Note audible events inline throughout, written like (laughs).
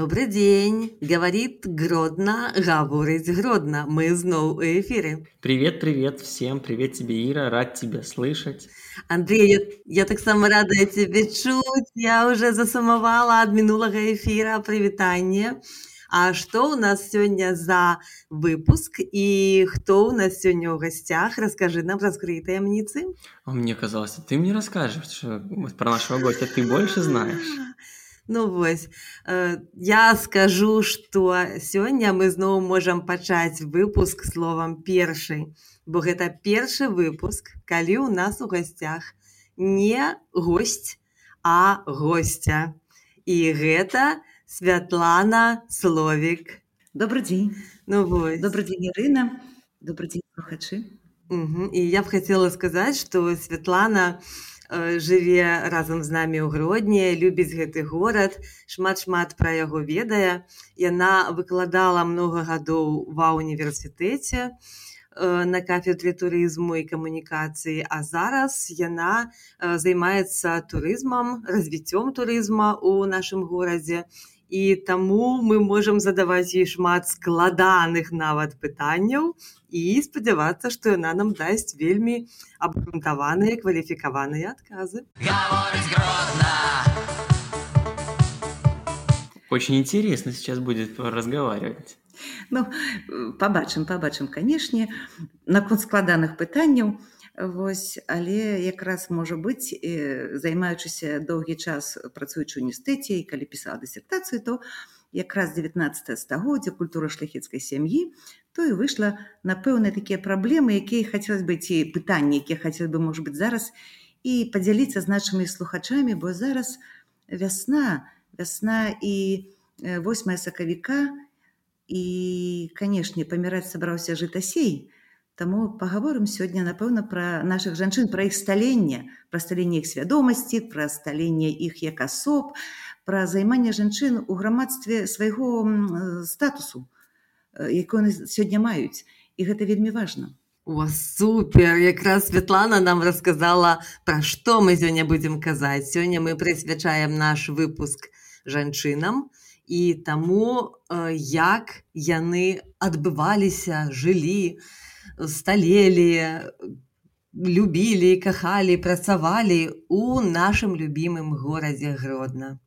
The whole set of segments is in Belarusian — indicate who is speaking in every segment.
Speaker 1: Добрый день, говорит Гродно, говорит Гродно. Мы снова у эфире.
Speaker 2: Привет, привет всем, привет тебе, Ира, рад тебя слышать.
Speaker 1: Андрей, я, я так само рада тебе чуть. Я уже засумовала от минулого эфира привитание. А что у нас сегодня за выпуск и кто у нас сегодня в гостях? Расскажи нам, раскрой таемницы.
Speaker 2: А мне казалось, ты мне расскажешь про нашего гостя, ты больше знаешь. (laughs)
Speaker 1: Ну вось э, я скажу што сёння мы зноў можам пачаць выпуск словам першы бо гэта першы выпуск калі ў нас у гасцях не госць а гостя і гэта святлана словік.
Speaker 3: Добрый дзень
Speaker 1: ну вось.
Speaker 3: Добрый дзень Ірына. Добрый дзень слухачы.
Speaker 1: І я б хацела сказаць што святлана жыве разам з намі ў гродні любіць гэты горад шмат шмат пра яго ведае. Яна выкладала много гадоў ва універсітэце э, на кафедры турызму і камунікацыі а зараз яна э, займаецца турызмам развіццём турызма ў нашым горадзе і таму мы можам задаваць ёй шмат складаных нават пытанняў і спадзявацца што яна нам дасць вельмі абгрунтаваныя кваліфікаваныя адказы.
Speaker 2: Очень интересно сейчас будет разговаривать.
Speaker 3: Ну побачым побачым канешне наконт складаных пытанняў Вось, але якраз можа быць займаючыся доўгі час працуючы універсітэце і калі пісала дысертацыю то якраз 19 стагоддзя культура шляхецкай сям'і то і выйшла на пэўныя такія праблемы якія хацелось бы ці пытанні якія хацелось бы можа быць зараз і падзяліцца з нашымі слухачамі бо зараз вясна вясна і 8 сакавіка і канешне паміраць сабраўся жытасей. то Таму пагаворым сёння, напэўна, пра нашых жанчын, пра іх сталенне, пра сталенне іх свядомасці, пра сталенне іх як асоб, пра займанне жанчын у грамадстве свайго статусу, які яны сёння маюць. І гэта вельмі важна.
Speaker 1: О, супер! Якраз Святлана нам расказала, пра што мы сёння будзем казаць. Сёння мы прысвячаем наш выпуск жанчынам і таму, як яны адбываліся, жылі, сталелі, любілі, кахалі, працавалі ў нашым любімым горадзе гродна.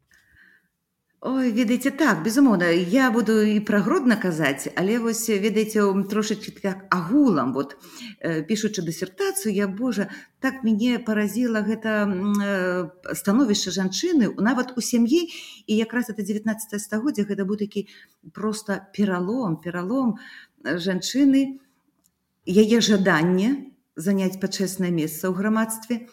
Speaker 3: Ой, ведаеце так безумоўна я буду і пра гродна казаць але вось ведаеце трошачки так агулам вот э, пішучы дысертацыю я Божа так мяне паразіла гэта э, становішча жанчыны нават у сям'і і якраз это 19 стагоддзя гэта быў такі просто пералом пералом жанчыны яе жаданне заняць пачэснае месца ў грамадстве,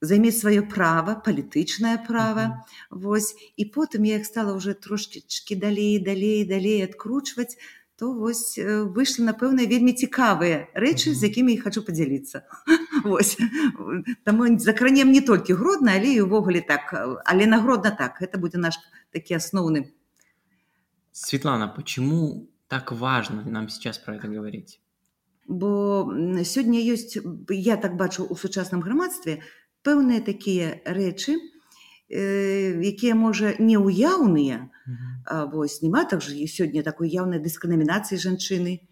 Speaker 3: займець сваё права, палітычнае права. Mm -hmm. Вось і потым я іх стала ўжо трошкічкі далей, далей, далей адкручваць, то вось выйшлі напэўна вельмі цікавыя рэчы, mm -hmm. з якімі я хочу падзяліцца. (laughs) Таму закранем не толькі гродна, але і ўвогуле так, але нагродна так, гэта будзе наш такі асноўны.
Speaker 2: Светлана, почему так важно нам сейчас про это говорить?
Speaker 3: Бо сёння ёсць я так бачу у сучасным грамадстве пэўныя такія рэчы э, якія можа неўяўныя. Вось няма так жа сёння такой яўнай дысканамінацыі жанчыны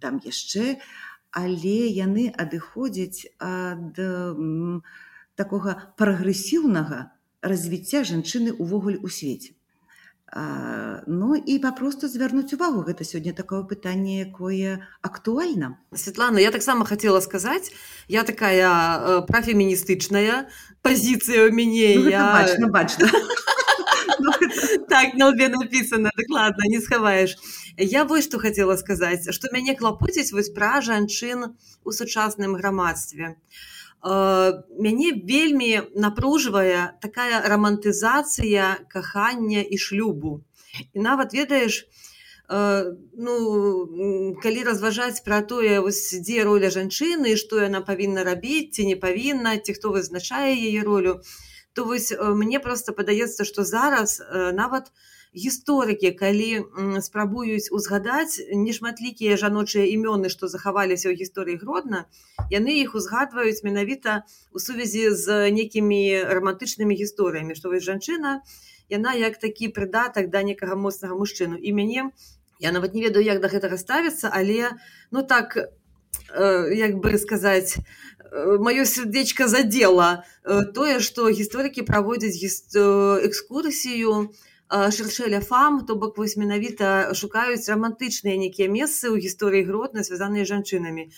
Speaker 3: там яшчэ. Але яны адыходзяць ад такога прагрэсіўнага развіцця жанчыны ўвогуле ў свеце ну і папросту звярнуць увагу гэта сёння такое пытанне якое актуальна
Speaker 1: Светлана я таксама хотела сказаць я такая э, прафеміністычная пазіцыя у мяне
Speaker 3: ну, я... бачна бачна (laughs)
Speaker 1: так на лбе написано. Дакладна не схаваеш я вось што хотела сказаць што мяне клапоціць вось пра жанчын у сучасным грамадстве а мяне вельмі напружвае такая рамантызацыя кахання і шлюбу. І нават ведаеш ну калі разважаць пра тое вось дзе роля жанчыны што яна павінна рабіць ці не павінна ці хто вызначае яе ролю то вось мне просто падаецца што зараз нават у гісторыкі калі спрабуюць узгадаць нешматлікія жаночыя імёны што захаваліся ў гісторыі гродна яны іх узгадваюць менавіта у сувязі з некімі романтычнымі гісторыямі што вось жанчына яна як такі прыдатак да некага моцнага мужчыну. І мяне я нават не ведаю як да гэтага ставіцца але ну так э, як бы сказаць э, маё сердечко задела э, тое што гісторыкі праводзяць гіст... экскурсію шершеля фам то бок вось менавіта шукаюць рамантычныя нейкія месцы ў гісторыі гротна звязаныя жанчынамі.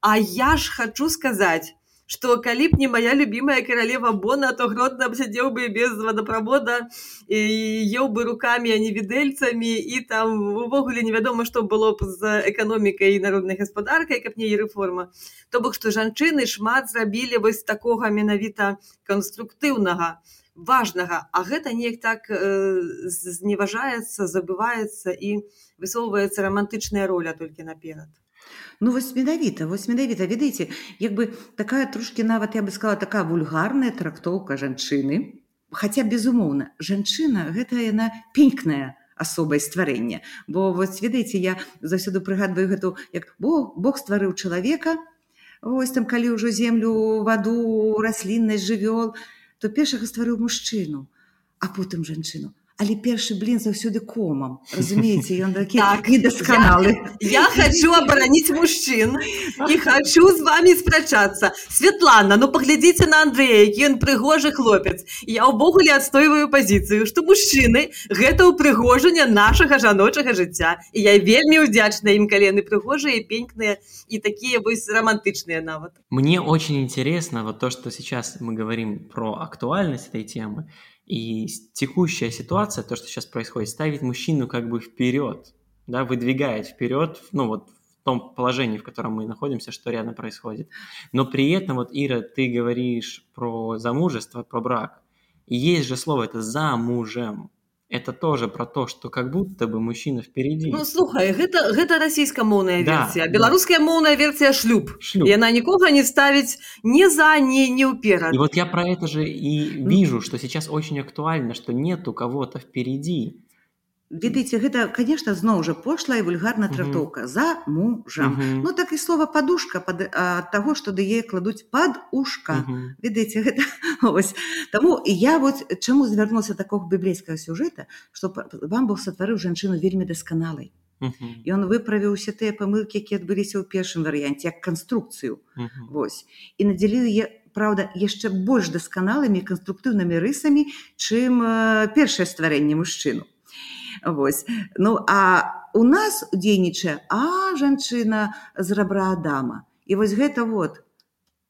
Speaker 1: А я ж хочу сказаць что калі б не моя любимая королева бона то гротно сядзеў бы без водопровода і еў бы руками а не відэльцамі і там увогуле невядома что было б з эканомікай і народнай гаспадаркай каб не рэформа то бок што жанчыны шмат зрабілі вось такога менавіта канструктыўнага важнага а гэта неяк так э, зневажаецца забываецца і высоўваецца романтычная роля толькі наперад.
Speaker 3: Ну вось менавіта вось менавіта. Ведаеце як бы такая трошки нават я бы сказала такая вульгарная трактоўка жанчыны. Хаця безумоўна жанчына гэта яна пенькная асобай стварэння бо вось ведаеце я заўсёды прыгадваю гэту як бог Бог стварыў чалавека. Ось там калі ўжо землю ваду расліннасць жывёл то першага стварыў мужчыну а потым жанчыну але першы блин заўсёды комам разумееце? Ён такі так, недасканалы.
Speaker 1: Я, я хочу абараніць мужчын і хочу з вами спрачацца. Светлана ну паглядзіце на Андрея ён прыгожы хлопец. Я ўвогуле адстойваю пазіцыю што мужчыны гэта ўпрыгожанне нашага жаночага жыцця. І я вельмі удзячна ім калены прыгожыя пенькныя і такія вось романтычныя нават.
Speaker 2: Мне очень интересно вот то что сейчас мы говорим про актуальность этой темы. И текущая ситуация, то, что сейчас происходит, ставит мужчину как бы вперед, да, выдвигает вперед, ну вот в том положении, в котором мы находимся, что рядом происходит. Но при этом, вот, Ира, ты говоришь про замужество, про брак. И есть же слово это «замужем» это тоже про то, что как будто бы мужчина впереди.
Speaker 1: Ну, слухай, гэта, гэта расійскамоўная версія. Да, Беларуская да. моўная версія шлюб. шлюб. Яна нікога не ставіць ни за, ни ўперад.
Speaker 2: И вот я про это же и вижу, что сейчас очень актуально, что нету кого-то впереди
Speaker 3: ведаеце гэта конечно зноў жа пошлая вульгарна трактоўка за мужам. Ну так і слова падушка под ад таго што дае кладуць под ушка ведаеце гэта (laughs) ось. Таму і я вот чаму звярнулася такого біблейскага сюжэта што вам бог сатварыў жанчыну вельмі дасканалай. Ён выправіў усе тыя памылкі якія адбыліся ў першым варыянце як канструкцыю. Вось. І надзялі яе Праўда, яшчэ больш дасканалымі канструктыўнымі рысамі, чым э, першае стварэнне мужчыну. Вось. Ну а у нас дзейнічае а жанчына з рабра Адама. І вось гэта вот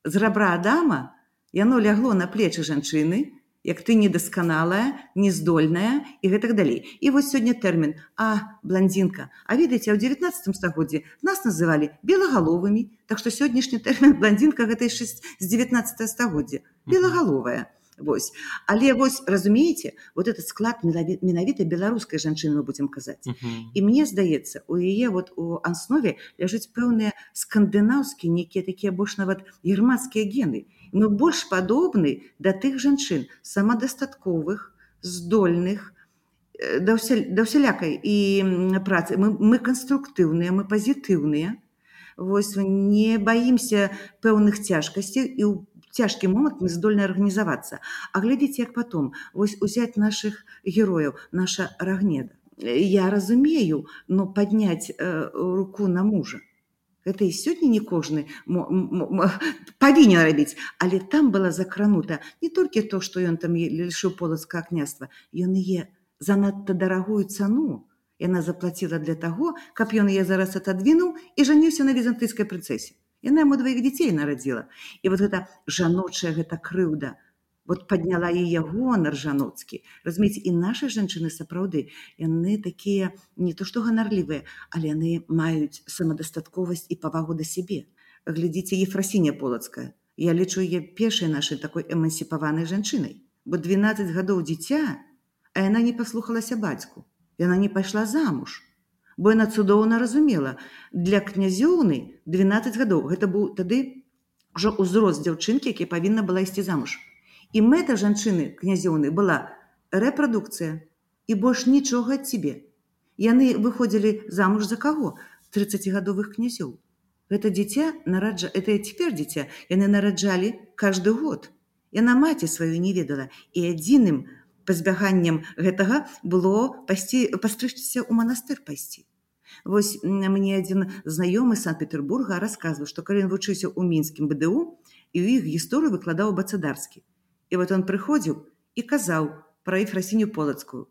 Speaker 3: з рабра Адама яно лягло на плечы жанчыны, як ты недасканалая, нездольная і гэтак далей. І вось сёння тэрмін а бландзінка. А ведаеце, ў 19 стагоддзе нас называлі белагаловымі, Так што сённяшні тэрмін бландзінка гэта з 19 стагоддзя белагаловая. Вось. Але вось разумееце вот этот склад менавіта беларускай жанчыны мы будзем казаць uh -huh. і мне здаецца у яе вот у аснове ляжыць пэўныя скандынаўскія нейкія такія больш нават германскія гены мы больш падобны да тых жанчын самадастатковых здольных э, да, ўся, да ўсялякай і працы мы, мы канструктыўныя мы пазітыўныя Вось не баімся пэўных цяжкасцей і ў цяжкі момант мы здольны арганізавацца А глядзіце як потом. Вось узять наших герояў наша рагнеда. Я разумею но падняць э, руку на мужа. Это і сёння не кожны павінен рабіць. Але там была закранута не толькі то што ён там лішыў полацка княства ён е занадта дарагую цану яна заплаціла для таго каб ён я зараз отодвинуў і жаніўся на візантыйскай прынцэсе Яна яму дваіх дзяцей нарадзіла. І вот гэта жаночая гэта крыўда вот падняла яе гонар жаноцкі. Разумееце, і нашы жанчыны сапраўды яны такія не то што ганарлівыя, але яны маюць самадастатковасць і павагу да сябе. Глядзіце ефрасіня полацкая. Я лічу яе першай нашай такой эмансіпаванай жанчынай, бо 12 гадоў дзіця, а яна не паслухалася бацьку. Яна не пайшла замуж бо яна цудоўна разумела. Для князёўны 12 гадоў. Гэта быў тады ўжо ўзрост дзяўчынкі які павінна была ісці замуж. І мэта жанчыны князёўны была рэпрадукцыя і больш нічога ад цябе яны выходзілі замуж за каго? 30гадовых князёў. Гэта дзіця нараджа это цяпер дзіця. Яны нараджалі каждый год. Яна маці сваю не ведала. І адзіным пазбяганнем гэтага было пайсці пастрычся ў манастыр пайсці. Вось мне адзін знаёмы санкт-петербурга расказваў што калі ён вучыўся ў мінскім бДУ і ў іх гісторыю выкладаў бацадарскі. І вот он прыходзіў і казаў пра ефрасіню полацкую.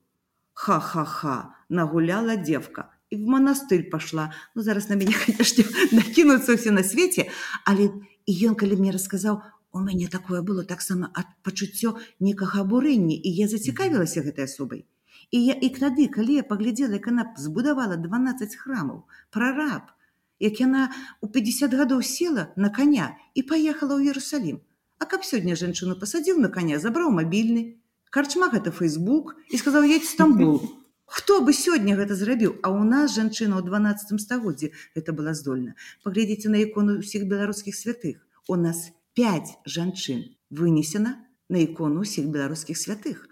Speaker 3: Ха-ха-ха нагуляла девка і в манастырь пашла ну зараз на мяне (laughs) накінуцца ўсе на свеце але ён калі мне расказаў у мяне такое было таксама ад пачуццё некага абурэння і я зацікавілася гэтай асобай і я і тады калі я паглядзела як яна збудавала 12 храмаў прараб як яна у 50 гадоў села на коня і паехала ў Ерусалім А каб сёння жанчыну пасадзіў на коня забраў мабільны карчма гэта фейсбук і сказаў едь стамбул. Хто бы сёння гэта зрабіў а у нас жанчына ў 12 стагоддзі это была здольна паглядзіце на ікону ўсіх беларускіх святых. У нас 5 жанчын вынесена на ікону ўсіх беларускіх святых.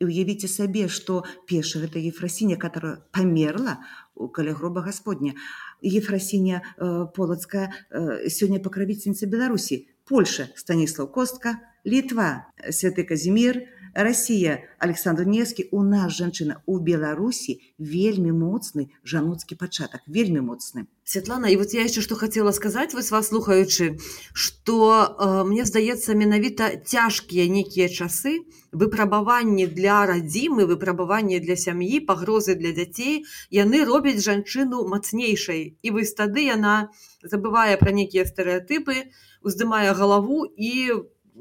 Speaker 3: І ўявіце сабе, што пеша гэта ефрасіня, которая памерла у каля гроба Господня. Ефрасіня э, полацкая э, сёння пакравіцельніца Беларусі, Польша, Станіслав Костка, Літва, святы Казімир, Расія Александр Нескі у нас жанчына у Беларусі вельмі моцны жануцкі пачатак вельмі моцны.
Speaker 1: Святлана і вот я яшчэ што хацела сказаць вось вас слухаючы што э, мне здаецца менавіта цяжкія нейкія часы выпрабаванні для радзімы выпрабаванні для сям'і пагрозы для дзяцей. Яны робяць жанчыну мацнейшай. І вось тады яна забывае пра нейкія стэеатыпы уздымае галаву і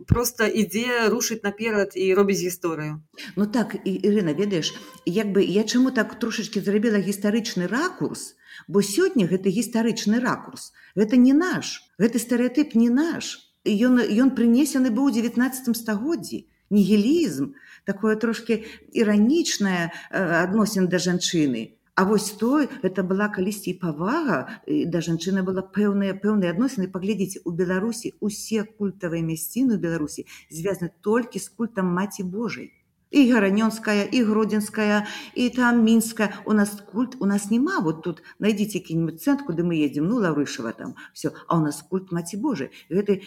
Speaker 1: просто ідзе рушыць наперад і робіць гісторыю.
Speaker 3: Ну так Ірына ведаеш як бы я чаму так трошачки зрабіла гістарычны ракурс? Бо сёння гэты гістарычны ракурс гэта не наш гэты стэеатып не наш. Ён ён прынесены быў у 19 стагоддзі. Нігілізм такое трошки іранічнае адносін да жанчыны А вось той это была калісьці і павага да жанчыны была пэўныя пэўныя адносіны. Паглядзіце у беларусі усе культавыя мясціны беларусі звязаны толькі з культам маці Божай. І гаранёнская і гродзенская і там мінская. У нас культ у нас няма. Вот тут найдзіце які-нибудь цэнт куды мы едзем. Ну лаврышава там все а у нас культ маці Божай. Гэты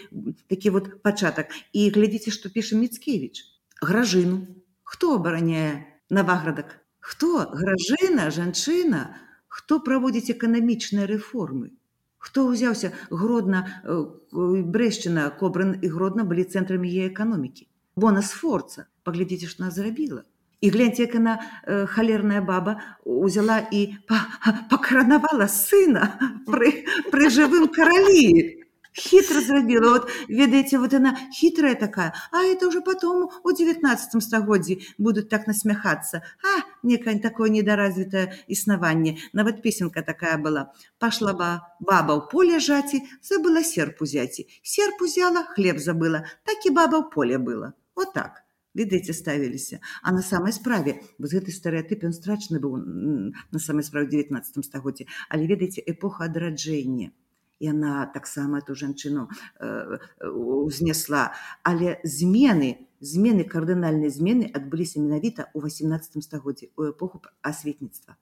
Speaker 3: такі вот пачатак. І глядзіце што піша міцкевич гражыну. Хто абараняе наваградак Хто гражына, жанчына, хто праводзіць эканамічныя рэформы? Хто ўзяўся гродна э, брэшчына, кобран і гродна былі цэнтрамі яе эканомікі. Бона сфорца, паглядзіце, што нас зрабіла. І гляньце, як яна э, халерная баба узяла і пакаранавала сына (laughs) пры, пры жывым каралі хитро зрабіла вот ведаеце вот она хитрая такая. А это уже потом у девятнадцатом стагоддзі будут так насмяхаться а некае такое недоразвитое існаванне нават песенка такая была. Пошла ба баба ў поле жаці забыла серп узяці серп узяла хлеб забыла. Так і баба ў поле было вот так. Ведаеце ставіліся а на самой справе вот гэты стэеатып ён страчны быў на самой справе 19 стагоддзе але ведаеце эпоха адраджэння яна таксама эту жанчыну э, узнесла. Але змены змены кардынальнай змены адбыліся менавіта ў 18 стагоддзі у эпоху асветніцтва.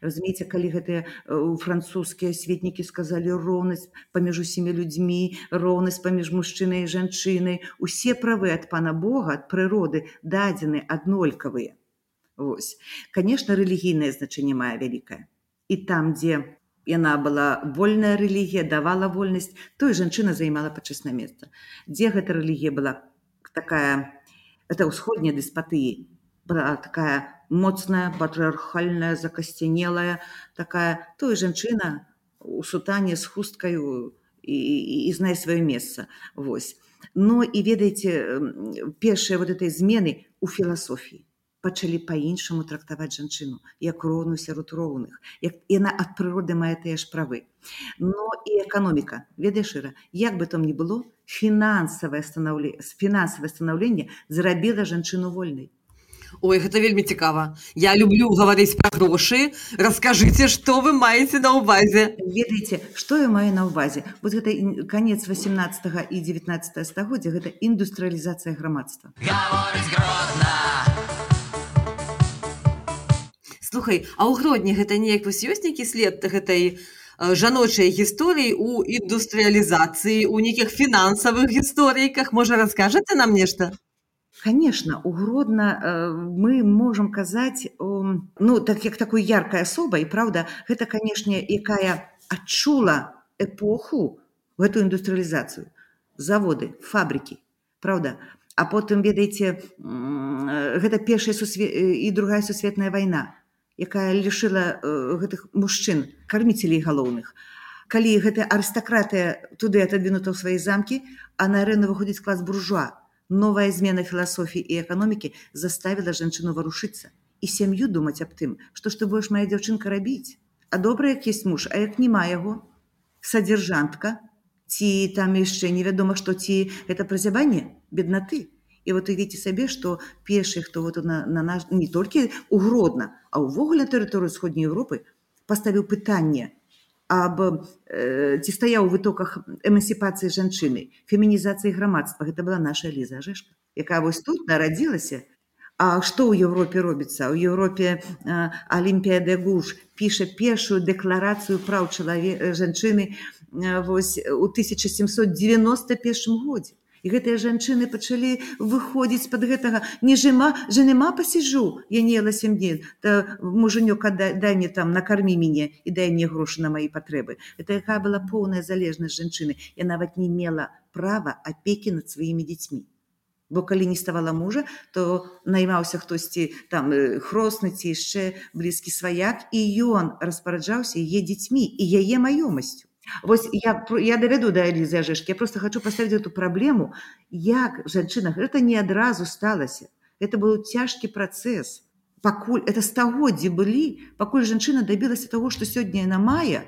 Speaker 3: Разумееце калі гэтыя э, французскія асветнікі сказалі роўнасць паміж усімі людзьмі роўнасць паміж мужчынай і жанчынай усе правы ад пана Бога ад прыроды дадзены аднолькавыя. Вось. Конечно рэлігійнае значэнне мае вялікае. І там дзе яна была вольная рэлігія давала вольнасць той жанчына займала пачэсна месца. Дзе гэта рэлігія была? Такая это ўсходняя дыспатыі была такая моцная патрыархальная закасцянелая такая. Той жанчына у сутане з хусткаю і, і, і знае сваё месца. Восьось но і ведаеце першыя вот этой змены у філасофіі пачалі па-іншаму трактаваць жанчыну як роўную сярод роўных як яна ад прыроды мае тыя ж правы. Но і эканоміка. Ведаешыра як бы там ні было фінансавае станаўле фінансавае станаўленне зрабіла жанчыну вольнай.
Speaker 1: Ой гэта вельмі цікава. Я люблю гаварыць пра грошы. Расскажыце што вы маеце на ўвазе.
Speaker 3: Ведаеце што я маю на ўвазе? Вот гэта конец 18 і 19 стагоддзя гэта індустрыялізацыя грамадства
Speaker 1: Слухай, а ў гродні гэта неяк вось ёсць нейкі след гэтай э, жаночай гісторыі у індустрыялізацыі, у нейкіх фінансавых гісторыйках, можа раскажаце нам нешта?
Speaker 3: конечно у гродна э, мы можем казаць ну так як такой яркая асоба і праўда гэта канешне якая адчула эпоху гэтую індустрыялізацыю заводы фабрики правда? А потым ведаеце гэта першая сусве... і другая сусветная вайна якая лішыла гэтых мужчын карміцелей галоўных. Калі гэтая арыстакратыя туды отодвинута ў свае замкі а на арену выходзіць клас буржуа новая змена філасофіі і эканомікі заставіла жанчыну варушыцца. І сям'ю думаць аб тым што ж ты будешь моя дзяўчынка рабіць? А добра як есть муж а як няма яго? Садзержантка? Ці там яшчэ невядома што ці гэта празябанне беднаты і вот увіце сабе што першы хто вот на, на наш не толькі угродна а ўвогуле тэрыторыю сходняй Европы паставіў пытанне аб э, ці стаяў у вытоках эмансіпацыі жанчыны фемінізацыі грамадства гэта была наша ліза жешка якая вось тут нарадзілася А што ў Еўропе робіцца у Еўропе алімпія де гуш піша першую дэкларацыю праў чалаве жанчыны вось у 1791 годзе і гэтыя жанчыны пачалі выходзіць под гэтага. Не жыма жанема пасіжу я не ела сем дней. Мужанёка дай, дай мне там накармі мяне і дай мне грошы на мои патрэбы. Это якая была поўная залежнасць жанчыны. Я нават не мела права апекі над сваімі дзецьмі бо калі не ставала мужа то наймаўся хтосьці там хросны ці яшчэ блізкі сваяк і ён распараджаўся яе дзецьмі і яе маёмасцю Вось я, я давяду да Элізы Ажэшкі. Я просто хочу паставіць эту праблему, як жанчына гэта не адразу сталася. Это быў цяжкі працэс. Пакуль это стагоддзі былі, пакуль жанчына дабілася таго, што сёння яна мае,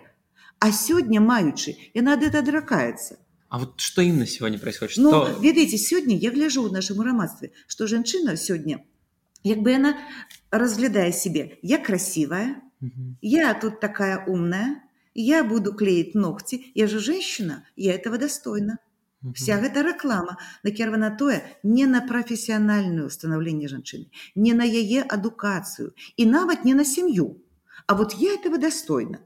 Speaker 3: а сёння маючы, яна ад это адракаецца.
Speaker 2: А вот что именно сегодня происходит?
Speaker 3: Ну, что... ведаеце, сёння я гляжу ў нашым грамадстве, што жанчына сёння, як бы яна разглядае сябе, я красивая, угу. я тут такая умная, я буду клеить ногти, я же женщина, я этого достойна. Вся эта реклама накіравана тое не на прафесіянальную становленне жанчыны, не на яе адукацыю і нават не на сям'ю. А вот я этого достойна.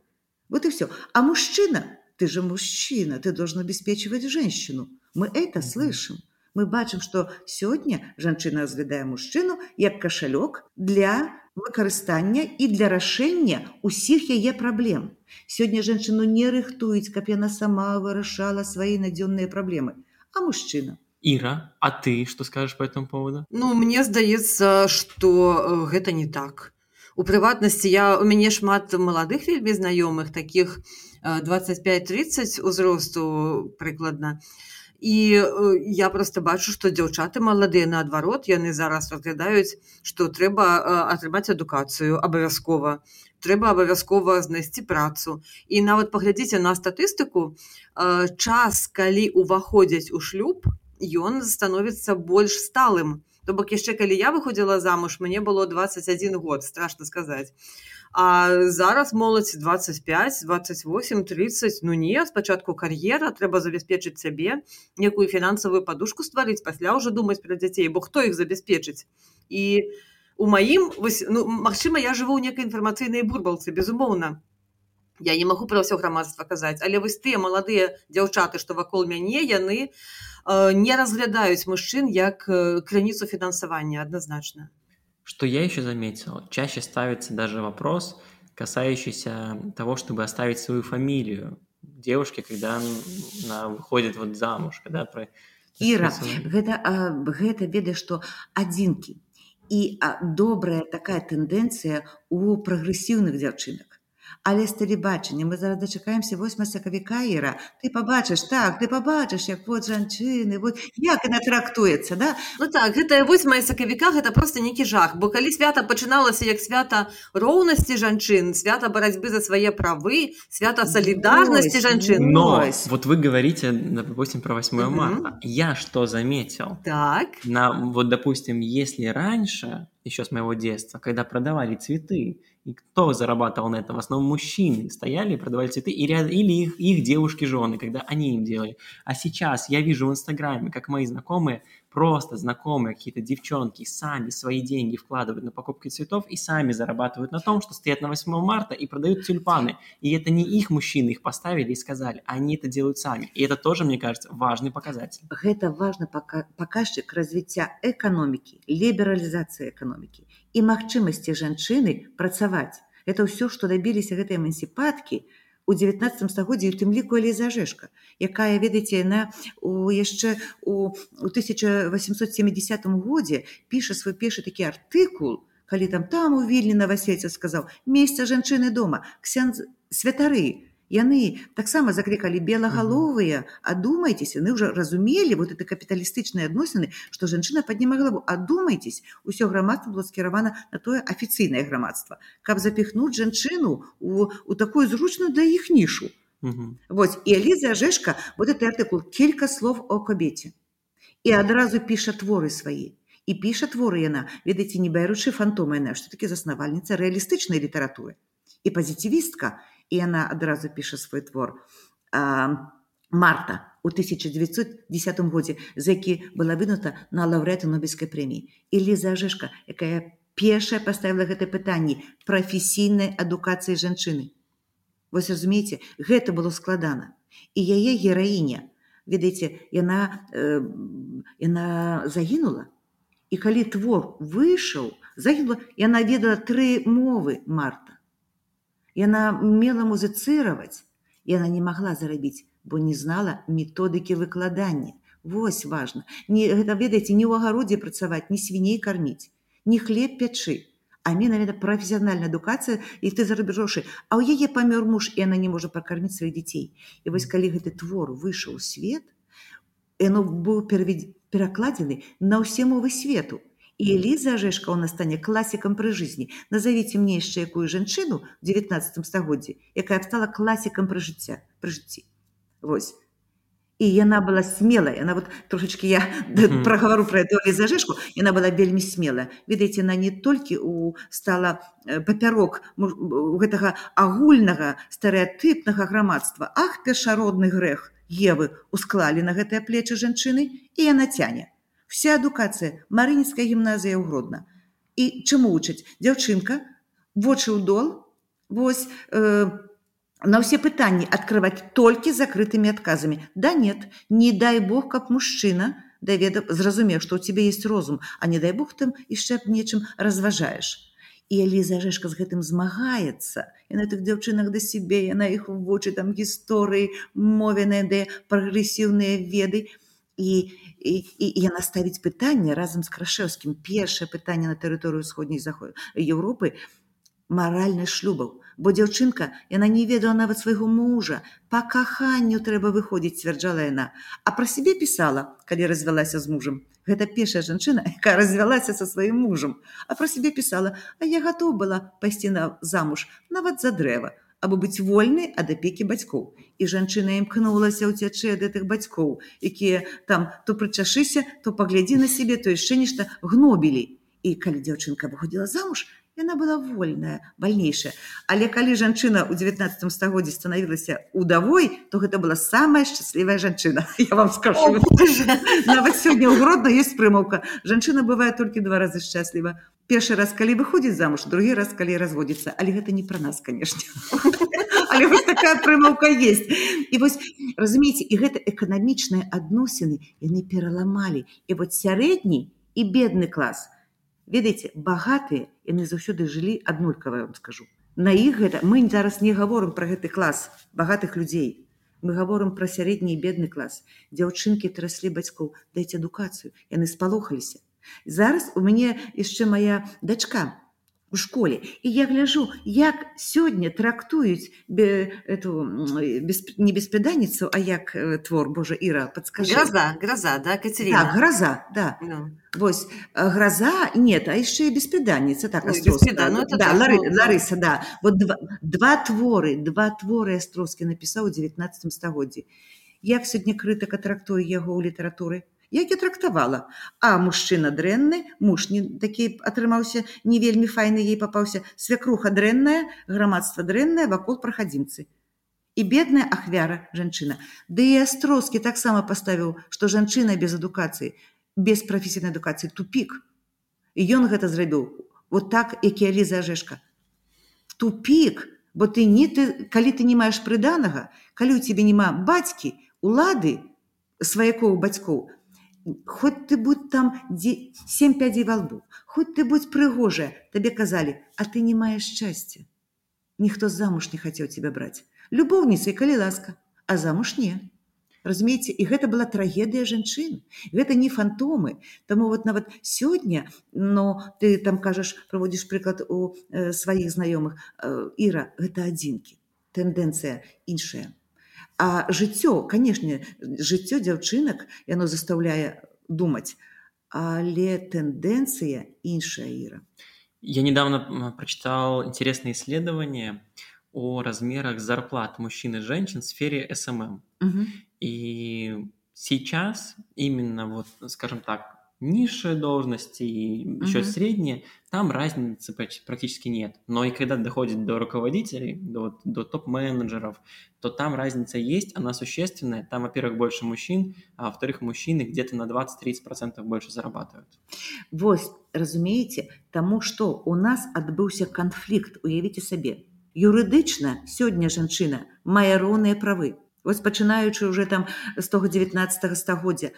Speaker 3: Вот и все. А мужчина, ты же мужчина, ты должен обеспечивать женщину. Мы это слышим. Мы бачым, што сёння жанчына разглядае мужчыну як кашалёк для выкарыстання і для рашэння ўсіх яе праблем. Сёння жанчыну не рыхтуюць, каб яна сама вырашала свае надзённыя праблемы, а мужчына.
Speaker 2: Ира, а ты что скажешь по этому поводу?
Speaker 1: Ну, мне здаецца, што э, гэта не так. У прыватнасці я у мяне шмат маладых вельмі знаёмых таких 25-30 узросту прыкладна і э, я просто бачу што дзяўчаты маладыя наадварот яны зараз разглядаюць што трэба э, атрымаць адукацыю абавязкова трэба абавязкова знайсці працу. І нават паглядзіце на статыстыку э, час калі уваходзяць у шлюб ён становіцца больш сталым. То бок яшчэ калі я выходзіла замуж мне было 21 год страшно сказаць А зараз моладзь 25, 28, 30, ну не, спачатку кар'ера, трэба забяспечыць сябе, некую фінансавую падушку стварыць, пасля ўжо думаць пра дзяцей, бо хто іх забяспечыць. І у маім, ну, магчыма, я жыву ў некай інфармацыйнай бурбалцы, безумоўна. Я не магу пра ўсё грамадства казаць, але вось тыя маладыя дзяўчаты, што вакол мяне, яны э, не разглядаюць мужчын як э, крыніцу фінансавання адназначна.
Speaker 2: Что я еще заметил, чаще ставится даже вопрос, касающийся того, чтобы оставить свою фамилию девушке, когда она выходит вот замуж, когда про...
Speaker 3: Ира, гэта, гэта ведае, што адзінкі. І добрая такая тэндэнцыя у прагрэсіўных дзяўчынак але з тэлебачання мы зараз дачакаемся 8 сакавіка іра ты побачыш так ты побачыш як вот жанчыны вот як она трактуецца да?
Speaker 1: Ну так гэта 8 сакавіка гэта просто нейкі жах. Бо калі свята пачыналася як свята роўнасці жанчын свята барацьбы за свае правы свята солідарнасці жанчын.
Speaker 2: Но вот вы говорите допустим про 8 марта. Я что заметил?
Speaker 1: Так.
Speaker 2: На вот допустим если раньше еще с моего детства когда продавали цветы и кто зарабатывал на этом? В основном мужчины стояли и продавали цветы, или, или их, их девушки-жены, когда они им делали. А сейчас я вижу в Инстаграме, как мои знакомые просто знакомые какие-то девчонки сами свои деньги вкладывают на покупки цветов и сами зарабатывают на том, что стоят на 8 марта и продают тюльпаны. И это не их мужчины их поставили и сказали, они это делают сами. И это тоже, мне кажется, важный показатель.
Speaker 3: Это важный показчик развития экономики, либерализации экономики и магчымасці женщины працаваць. Это все, что добились этой эмансіпаткі, у 19 стагоддзі у тым ліку Эліза Жэшка, якая ведаеце яна у яшчэ у, у 1870 годзе піша свой першы такі артыкул, калі там там у вільні на васельце сказаў месца жанчыны дома ксян святары яны таксама заклікалі белагаловыя адумайцеся яны ўжо разумелі вот это капіталістычныя адносіны што жанчына падніма галаву. Адумайцесь усё грамадства было скіравана на тое афіцыйнае грамадства каб запіхнуць жанчыну у, у такую зручную для іх нішу Вось і Эліза Жэшка вот это артыкул кілька слов о кабеце. І адразу піша творы свае. І піша творы яна ведаеце не бяручы фантома яна што такі заснавальніца рэалістычнай літаратуры. І пазіцівістка і яна адразу піша свой твор марта у 1910 годзе за які была вынута на лаўрэты нобельскай прэміі і ліза жешка якая першая паставіла гэта пытанне прафесійнай адукацыі жанчыны вось разумееце гэта было складана. І яе гераіня ведаеце яна э, яна загінула. І калі твор выйшаў загінула яна ведала тры мовы марта Яна мела музыцыраваць. Яна не магла зарабіць, бо не знала методыкі выкладання. Вось важна. Не, гэта ведаеце, не ў агародзе працаваць, не свіней карміць, не хлеб пячы. А менавіта прафесіянальная адукацыя і ты зарабіжошы, а ў яе памёр муж і яна не можа пракарміць сваіх дзяцей. І вось калі гэты твор выйшаў свет, яно быў перакладзены на ўсе мовы свету. И Элиза Ожешка у нас стане классиком при жизни. Назовите мне еще якую женщину в 19 стагоддзі, якая стала классиком при жыцця, при жыцці. Вось. І яна была смелая. Она вот трошечки я (laughs) mm -hmm. проговорю про эту Элиза Ожешку, яна была вельмі смелая. Видите, она не толькі у стала э, папярок гэтага агульнага стэрэатыпнага грамадства. Ах, першародны грэх Евы усклалі на гэтыя плечы жанчыны і яна цяне вся адукацыя марынецкая гімназія ў гродна. І чаму вучаць? Дзяўчынка вочы ў дол вось э, на ўсе пытанні открываць толькі закрытымі адказамі. Да нет не дай бог каб мужчына даведа зразумеў што ў цябе есть розум а не дай бог там яшчэ б нечым разважаеш. І Ліза жэшка з гэтым змагаецца і на тых дзяўчынах да сябе яна іх вочы там гісторыі мовеныя да прагрэсіўныя веды. і і, і яна ставіць пытанне разам з крашэўскім першае пытанне на тэрыторыю ўсходняй заход Еўропы маральных шлюбаў бо дзяўчынка яна не ведала нават свайго мужа. Па каханню трэба выходзіць сцвярджала яна а пра сябе пісала калі развялася з мужам гэта першая жанчына якая развялася са сваім мужам а пра сябе пісала а я гатова была пайсці на замуж. Нават за дрэва або быць вольнай ад апекі бацькоў. І жанчына імкнулася ўцячы ад гэтых бацькоў якія там то прычашыся то паглядзі на сябе то яшчэ нешта гнобілі. І калі дзяўчынка выходзіла замуж яна была вольная вальнейшая але калі жанчына ў 19 стагоддзі станавілася удавой то гэта была самая шчаслівая жанчына (laughs) я вам скажу. Нават сёння ў гродна есть прымаўка жанчына бывае толькі два разы шчасліва першы раз калі выходзіць замуж другі раз калі разводзіцца але гэта не пра нас конечно. (laughs) Але вось такая прымаўка есть. І вось разумееце і гэта эканамічныя адносіны яны пераламалі і вот сярэдні і бедны клас ведаеце багатыя яны заўсёды жылі аднолькава вам скажу. На іх гэта мы зараз не гаворым про гэты клас багатых людзей. Мы гаворым пра сярэдні бедны клас. Дзяўчынкі траслі бацькоў дайце адукацыю яны спалохаліся. Зараз у мяне яшчэ моя дачка у школе. І я гляжу як сёння трактуюць бе, эту без, не беспреданніцу а як э, твор Божа Іра подскажи.
Speaker 1: Гроза гроза да Катерина?
Speaker 3: Да, гроза да. No. вось гроза нет а яшчэ беспреданніца так Ой,
Speaker 1: беспреда, ну,
Speaker 3: да, так, Лары, ну, Ларыса да. Вот два, два творы два творы астроскі напісаў у 19 стагоддзі як сёння крытыка трактуе яго ў літаратуры як я трактавала. А мужчына дрэнны муж не такі атрымаўся не вельмі файны ей папаўся свякруха дрэнная грамадства дрэннае вакол прахадзімцы. І бедная ахвяра жанчына. Ды і астроскі таксама паставіў што жанчына без адукацыі без прафесійнай адукацыі тупік. І ён гэта зрабіў. Вот так як і Аліза Ажэшка. Тупік бо ты не ты калі ты не маеш прыданага калі у цябе няма бацькі улады сваякоў бацькоў хоть ты будь там дзе сем пядзей во лбу хоть ты будь прыгожая табе казалі а ты не маеш шчасця ніхто замуж не хацеў тебя браць любоўніцай калі ласка а замуж не. Разумееце і гэта была трагедыя жанчын. Гэта не фантомы. Таму вот нават сёння но ты там кажаш праводзіш прыклад у э, сваіх знаёмых э, іра гэта адзінкі. Тэндэнцыя іншая а жыццё канешне жыццё дзяўчынак яно застаўляе думаць але тэндэнцыя іншая іра
Speaker 2: я недавно прочитал интересное исследование о размерах зарплат мужчин и женщин в сфере СММ.
Speaker 3: Мгм.
Speaker 2: И сейчас именно вот, скажем так, низшие должности и еще
Speaker 3: Мгм.
Speaker 2: средние, там разницы практически нет. Но и когда доходит до руководителей, до, до топ-менеджеров, то там разница есть, она существенная. Там, во-первых, больше мужчин, а во-вторых, мужчины где-то на 20-30% больше зарабатывают.
Speaker 3: Вось разумееце таму што у нас адбыўся канфлікт уявіце сабе юрыдычна сёння жанчына мае роўныя правы вось пачынаючы уже там з того 19 стагоддзя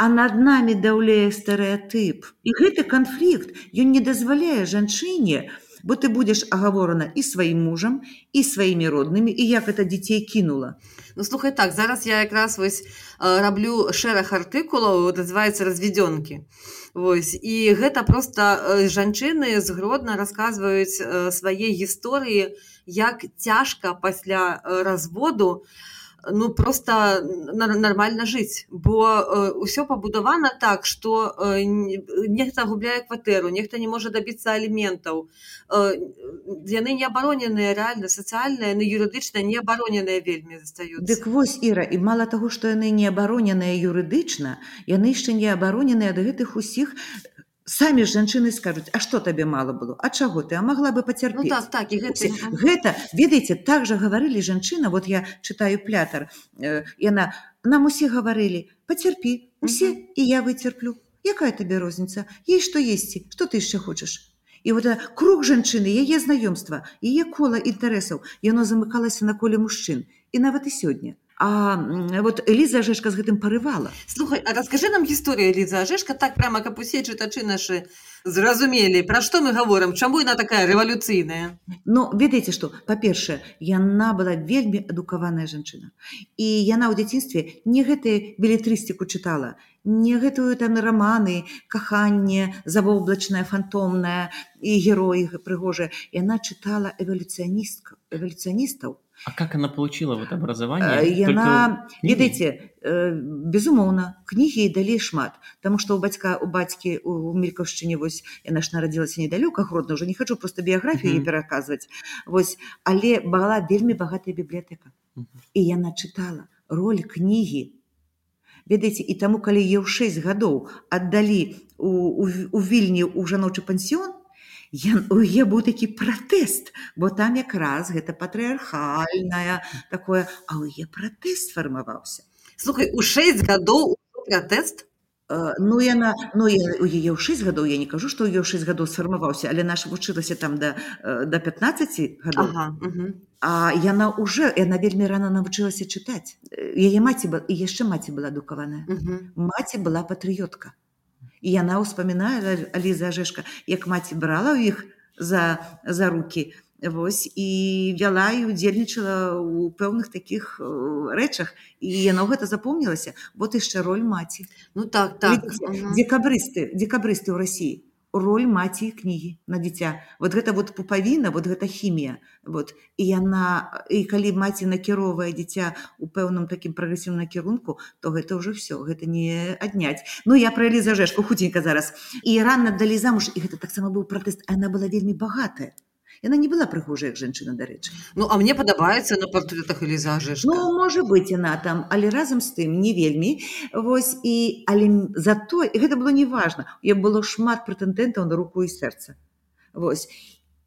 Speaker 3: а над намі даўлее стэеатып і гэты канфлікт ён не дазваляе жанчыне бо ты будзеш агаворана і сваім мужам і сваімі роднымі і як это дзяцей кінула.
Speaker 1: Ну слухай так зараз я якраз вось раблю шэраг артыкулаў называецца разведёнкі Вось і гэта просто жанчыны згродна расказваюць свае гісторыі як цяжка пасля разводу ну просто нармальна жыць бо э, ўсё пабудавана так што э, нехта губляе кватэру нехта не можа дабіцца аліментаў. Э, яны не абароненыя рэальна сацыяльныя на юрыдычна не абароненыя вельмі застаюцца.
Speaker 3: Дык вось іра і мала таго што яны не абароненыя юрыдычна яны яшчэ не абароненыя ад гэтых усіх самі жанчыны скажуць А што табе мала было? А чаго ты? А могла бы
Speaker 1: ну
Speaker 3: пацярпець
Speaker 1: так так і гэта
Speaker 3: Усе- гэта ведаеце так жа гаварылі жанчына вот я чытаю плятар э, яна нам усе гаварылі пацярпі усе
Speaker 1: Мгм.
Speaker 3: і я выцерплю якая табе розніца? Ей што есці? Што ты яшчэ хочаш? І вот э, круг жанчыны яе знаёмства яе кола інтарэсаў яно замыкалася на коле мужчын. І нават і сёння А вот Эліза жешка з гэтым парывала.
Speaker 1: Слухай а раскажы нам гісторыю ліза ажешка так прямо каб усе чытачы нашы зразумелі пра што мы гаворам чаму яна такая рэвалюцыйная?
Speaker 3: Ну ведаеце што па-першае яна была вельмі адукаваная жанчына. І яна ў дзяцінстве не гэтую белетрыстыку чытала не гэтую там раманы каханне завоблачная фантомная і героі прыгожая яна чытала эвалюцыяністка эвалюцыяністаў
Speaker 2: А как она получила вот
Speaker 3: Э,
Speaker 2: образование?
Speaker 3: яна
Speaker 2: кнігі?
Speaker 3: ведаеце э, безумоўна кнігі їй далі шмат Таму што у бацька у бацькі у мелькаўшчыне вось яна ж нарадзілася недалёка гродна уже не хачу просто біяграфію mm пераказваць вось але была вельмі багатая бібліятэка
Speaker 2: Мгм.
Speaker 3: і яна чытала роль кнігі ведаеце і таму калі е ў 6 гадоў аддалі у, у, у вільні ў жаночы пансіён я, у яе быў такі пратэст бо там якраз гэта патрыархальная такое а ў яе пратэст фармаваўся.
Speaker 1: Слухай у 6 гадоў пратэст?
Speaker 3: Э, ну яна ну я, у яе ў 6 гадоў я не кажу што ў ёй 6 гадоў сфармаваўся але наша вучылася там да, э, да 15 гадоў. Ага.
Speaker 1: угу.
Speaker 3: а яна уже яна вельмі рана навучылася чытаць. Яе маці яшчэ маці была адукаваная. Маці была патрыётка і яна ўспамінае Аліза Ажэшка як маці брала ў іх за, за руки вось і вяла і удзельнічала ў пэўных такіх э, рэчах і яно гэта запомнілася вот яшчэ роль маці
Speaker 1: ну так так
Speaker 3: декабрысты декабрысты ў рассіі роль маці і кнігі на дзіця. Вот гэта вот пупавіна вот гэта хімія. Вот і яна і калі маці накіроўвае дзіця у пэўным такім прагрэсіўным накірунку то гэта ўжо все гэта не адняць. Ну я пра Эліза жэшку хутенька зараз. І рана далі замуж і гэта таксама быў пратэст она была вельмі багатая Яна не была прыгожая як жанчына дарэчы
Speaker 1: Ну а мне падабаецца на партрэтах Эліза ажешка
Speaker 3: Ну можа быць яна там але разам з тым не вельмі вось і але м- зато і гэта было неважна я было шмат прэтэндэнтаў на руку і сэрца Вось.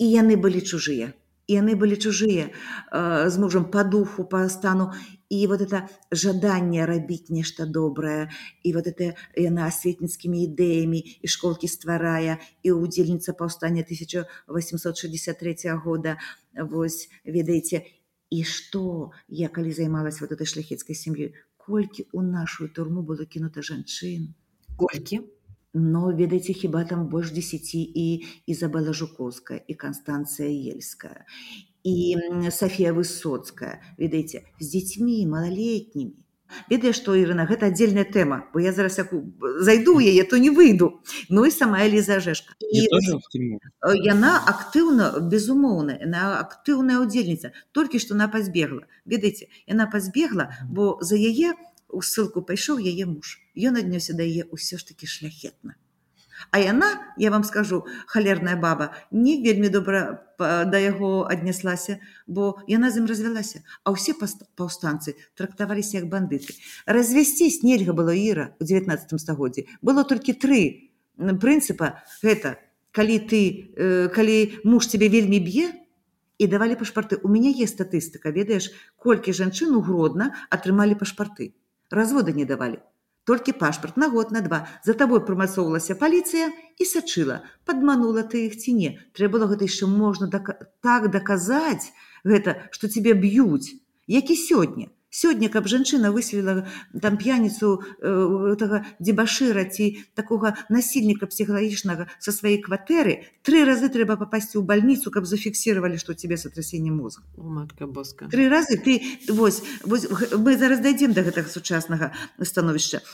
Speaker 3: І яны былі чужыя яны былі чужыя э, з мужам по духу по стану. І вот это жаданне рабіць нешта добрае і вот это яна асветніцкімі ідэямі і школкі стварая і удзельніца паўстання 1863 года. Вось ведаеце і што я калі займалась вот этой шляхецкай сям'ёй колькі у нашу турму было кінута жанчын
Speaker 1: колькі
Speaker 3: но ведаеце хіба там больш дзесяці і Ізабела жукоўская і Канстанцыя ельская і Сафія высоцкая. Ведаеце з дзецьмі малалетнімі. Ведае што Ірына гэта аддзельная тэма бо я зараз як зайду яе то не выйду. Ну і сама Эліза жешка і яна актыўна безумоўна на актыўная удзельніца толькі што на пазбегла. Ведаеце яна пазбегла бо за яе у у ссылку пайшоў яе муж ён аднёсся да яе ўсё ж таки шляхетна а яна я вам скажу халерная баба не вельмі добра да яго адняслася бо яна з ім развялася а ўсе паўстанцы трактаваліся як бандыты развясцісь нельга было іра у 19 стагоддзі было толькі тры прынцыпа гэта калі ты э, калі муж тебе вельмі б'е і давалі пашпарты у мяне есть статыстыка ведаеш колькі жанчын у гродна атрымалі пашпарты развода не давалі. Толькі пашпарт на год на два за табой прымацоўвалася паліцыя і сачыла, падманула ты іх ці не. Трэба было гэта яшчэ можна так даказаць гэта, што цябе б'юць, як і сёння сёння каб жанчына выселіла там п'яніцу гэтага э, дзебашыра ці такога насільніка псіхалагічнага са сваёй кватэры тры разы трэба папасці ў бальніцу каб зафіксіравалі што тебе сатрасенне мозга.
Speaker 1: Матка боска.
Speaker 3: Тры разы? Ты вось, вось мы зараз дайдзем до гэтага сучаснага становішча.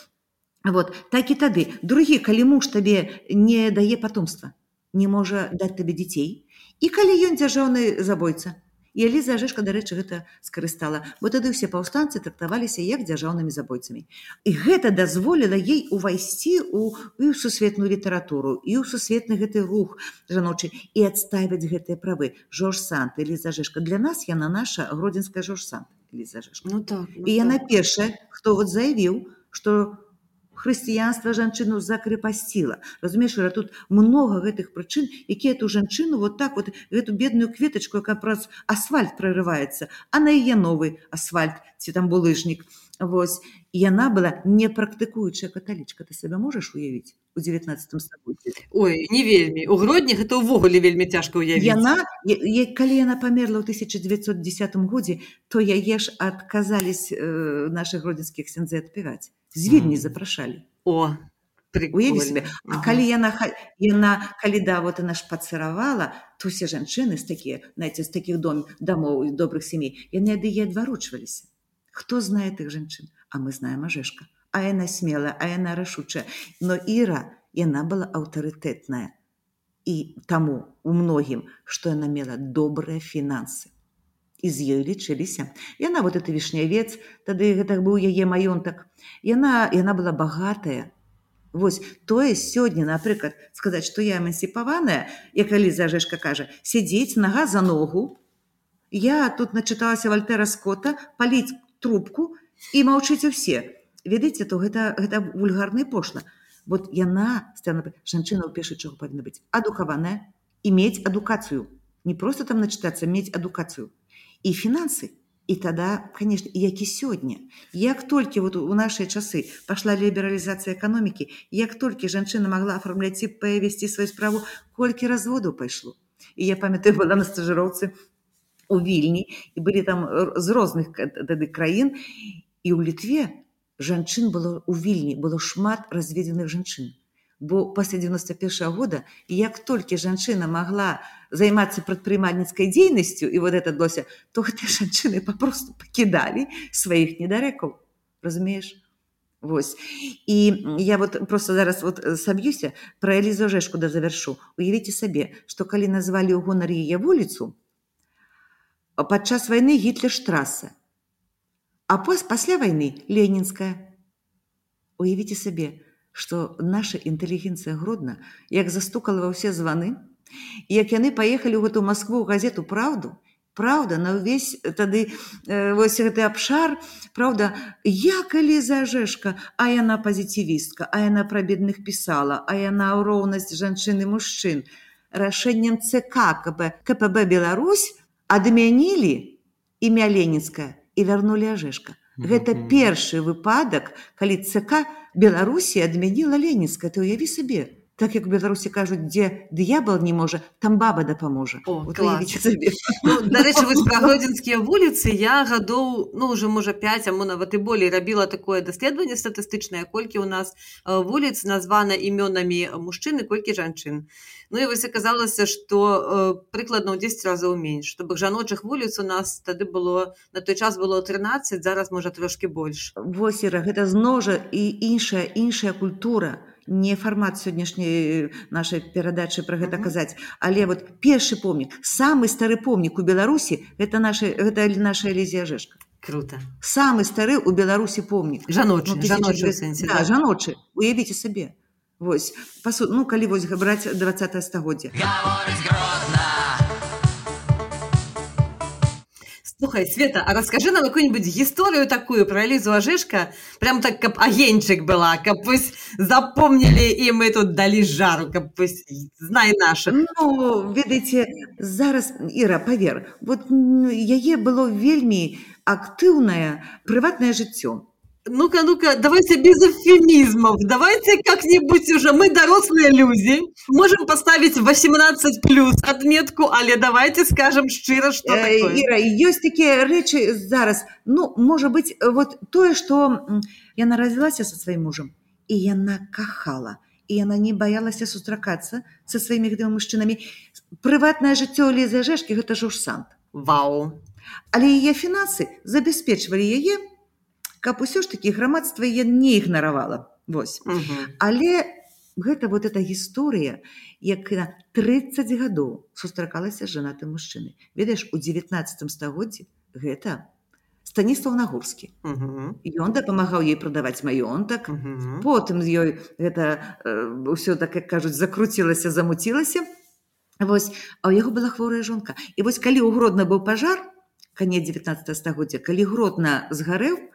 Speaker 3: Вот так і тады. Другі калі муж табе не дае потомства не можа даць табе дзяцей і калі ён дзяржаўны забойца І Аліза Ажэшка, дарэчы, гэта скарыстала, бо тады ўсе паўстанцы трактаваліся як дзяржаўнымі забойцамі. І гэта дазволіла ей увайсці ў, ў сусветную літаратуру і ў сусветны гэты рух жаночы і адставіць гэтыя правы. Жорж Сант, Эліза Ажэшка. Для нас яна наша гродзенская Жорж Сант, Эліза Ажэшка.
Speaker 1: Ну, так, ну,
Speaker 3: і яна так. першая, хто вот заявіў, што хрысціянства жанчыну закрепасціла. Разумееш тут много гэтых прычын якія эту жанчыну вот так вот эту бедную кветочку якая праз асфальт прорываецца а на яе новы асфальт ці там булыжнік. Вось. Яна была не практыкуючая каталічка. Ты сабе можаш уявіць у 19 стагоддзі
Speaker 1: Ой не вельмі. У грудні гэта ўвогуле вельмі цяжка уявіць
Speaker 3: яна е, калі яна памерла ў 1910 годзе то яе ж адказались э, наших гродзенскіх сензы адпяваць. З вільні запрашалі.
Speaker 1: О
Speaker 3: уяві себе А ага. калі яна яна калі да вот она ж пацаравала то усе жанчыны з такія знаете з таких дом дамоў і добрых сямей яны ад яе адварочваліся. Хто знае тых жанчын? А мы знаем ажешка а яна смела а яна рашучая но іра яна была аўтарытэтная і таму у многім што яна мела добрыя фінансы і з ёй лічыліся. Яна вот это вішнявец, тады гэта быў яе маёнтак. Яна, яна была багатая. Вось тое сёння, напрыклад, сказаць, што я эмансіпаваная, як калі зажэшка кажа, сядзець нага за ногу. Я тут начыталася вальтэра скота, паліць трубку і маўчыць усе. Ведаеце, то гэта, гэта вульгарны пошла. Вот яна жанчына ў першы чаго павінна быць адукаваная і мець адукацыю. Не проста там начытацца мець адукацыю і фінансы і тогда конечно як і сёння як толькі вот у наши часы пошла лібералізацыя эканомікі як толькі жанчына могла оформляць і павесці сваю справу колькі разводаў пайшло і я памятаю была на стажыроўцы у вільні і былі там з розных тады краін і ў літве жанчын было у вільні было шмат разведзеных жанчын. Бо пасля 91 года як толькі жанчына могла займацца прадпрымальніцкай дзейнасцю і вот это адбылося то гэтыя жанчыны папросту пакідалі сваіх недарэкаў. Разумееш? Вось. І я вот просто зараз вот саб'юся пра элізу жэшку да завяршу. Уявіце сабе што калі назвалі ў гонар яе вуліцу падчас вайны гітлер штраса а пос пасля вайны ленінская уявіце сабе што наша інтэлігенцыя грудна як застукала ва ўсе званы як яны паехалі ў гэту москву газету праўду Праўда на ўвесь тады э, вось гэты абшар. Праўда я калі зажэшка а яна пазіцівістка а яна пра бедных пісала а яна ў роўнасць жанчыны мужчын. Рашэннем ЦК КП КПБ Беларусь адмянілі імя ленінская і вярнулі ажешка гэта першы выпадак калі цк беларусі адмяніла ленінская ты уяві сабе так як беларусі кажуць дзе д'ябал не можа там баба дапаможа
Speaker 1: ну, дарэчы (laughs) пра гродзенскія вуліцы я гадоў ну уже можа 5 а мо нават і болей рабіла такое даследаванне статыстычнае колькі ў нас вуліц названа імёнамі мужчыны колькі жанчын Ну і вось аказалася што прыкладна ў 10 разоў менш то бок жаночых вуліц у нас тады было на той час было 13 зараз можа трошки больш
Speaker 3: восера гэта зножа і іншая іншая культура не фармат сённяшняй нашай перадачы пра гэта казаць але вот першы помнік самы стары помнік у беларусі это наша гэта наша лезія жешка
Speaker 1: круто.
Speaker 3: Самы стары у беларусі помнік.
Speaker 1: Жаночы ну, жаночы,
Speaker 3: да, жаночы. Уявіце сабе. Вось пасу ну калі вось браць 20 стагоддзя
Speaker 1: Слухай света а расскажи нам какую-нибудь гісторыю такую про лізу ажешка прям так каб агеньчык была каб вось запомнілі і мы тут далі жару каб знай наша
Speaker 3: ну, ведаеце зараз Іра павер вот яе было вельмі актыўнае прыватнае жыццё
Speaker 1: ну-ка, ну-ка, давайте без эвфемизмов. Давайте как-нибудь уже, мы дорослые люди, можем поставить 18 плюс отметку, але давайте скажем щиро, что э, такое.
Speaker 3: Ира, есть такие речи зараз. Ну, может быть, вот то, что я наразилась со своим мужем, и я накахала, и она не боялась сустракаться со своими двумя мужчинами. Приватное жыццё Лизы Жешки – это ж сант.
Speaker 1: Вау.
Speaker 3: Але яе фінансы забяспечвалі яе каб усё ж таки грамадства я не ігнаравала. Вось. Угу. але гэта вот эта гісторыя як на 30 гадоў сустракалася жанаты мужчыны. Ведаеш у 19 стагоддзі гэта станіслав нагорскі. Ён дапамагаў ей прадаваць маёнтак. Потым з ёй гэта ўсё так як кажуць закруцілася замуцілася. Вось а ў яго была хворая жонка. І вось калі ў гродна быў пажар канец 19 стагоддзя калі гродна згарэў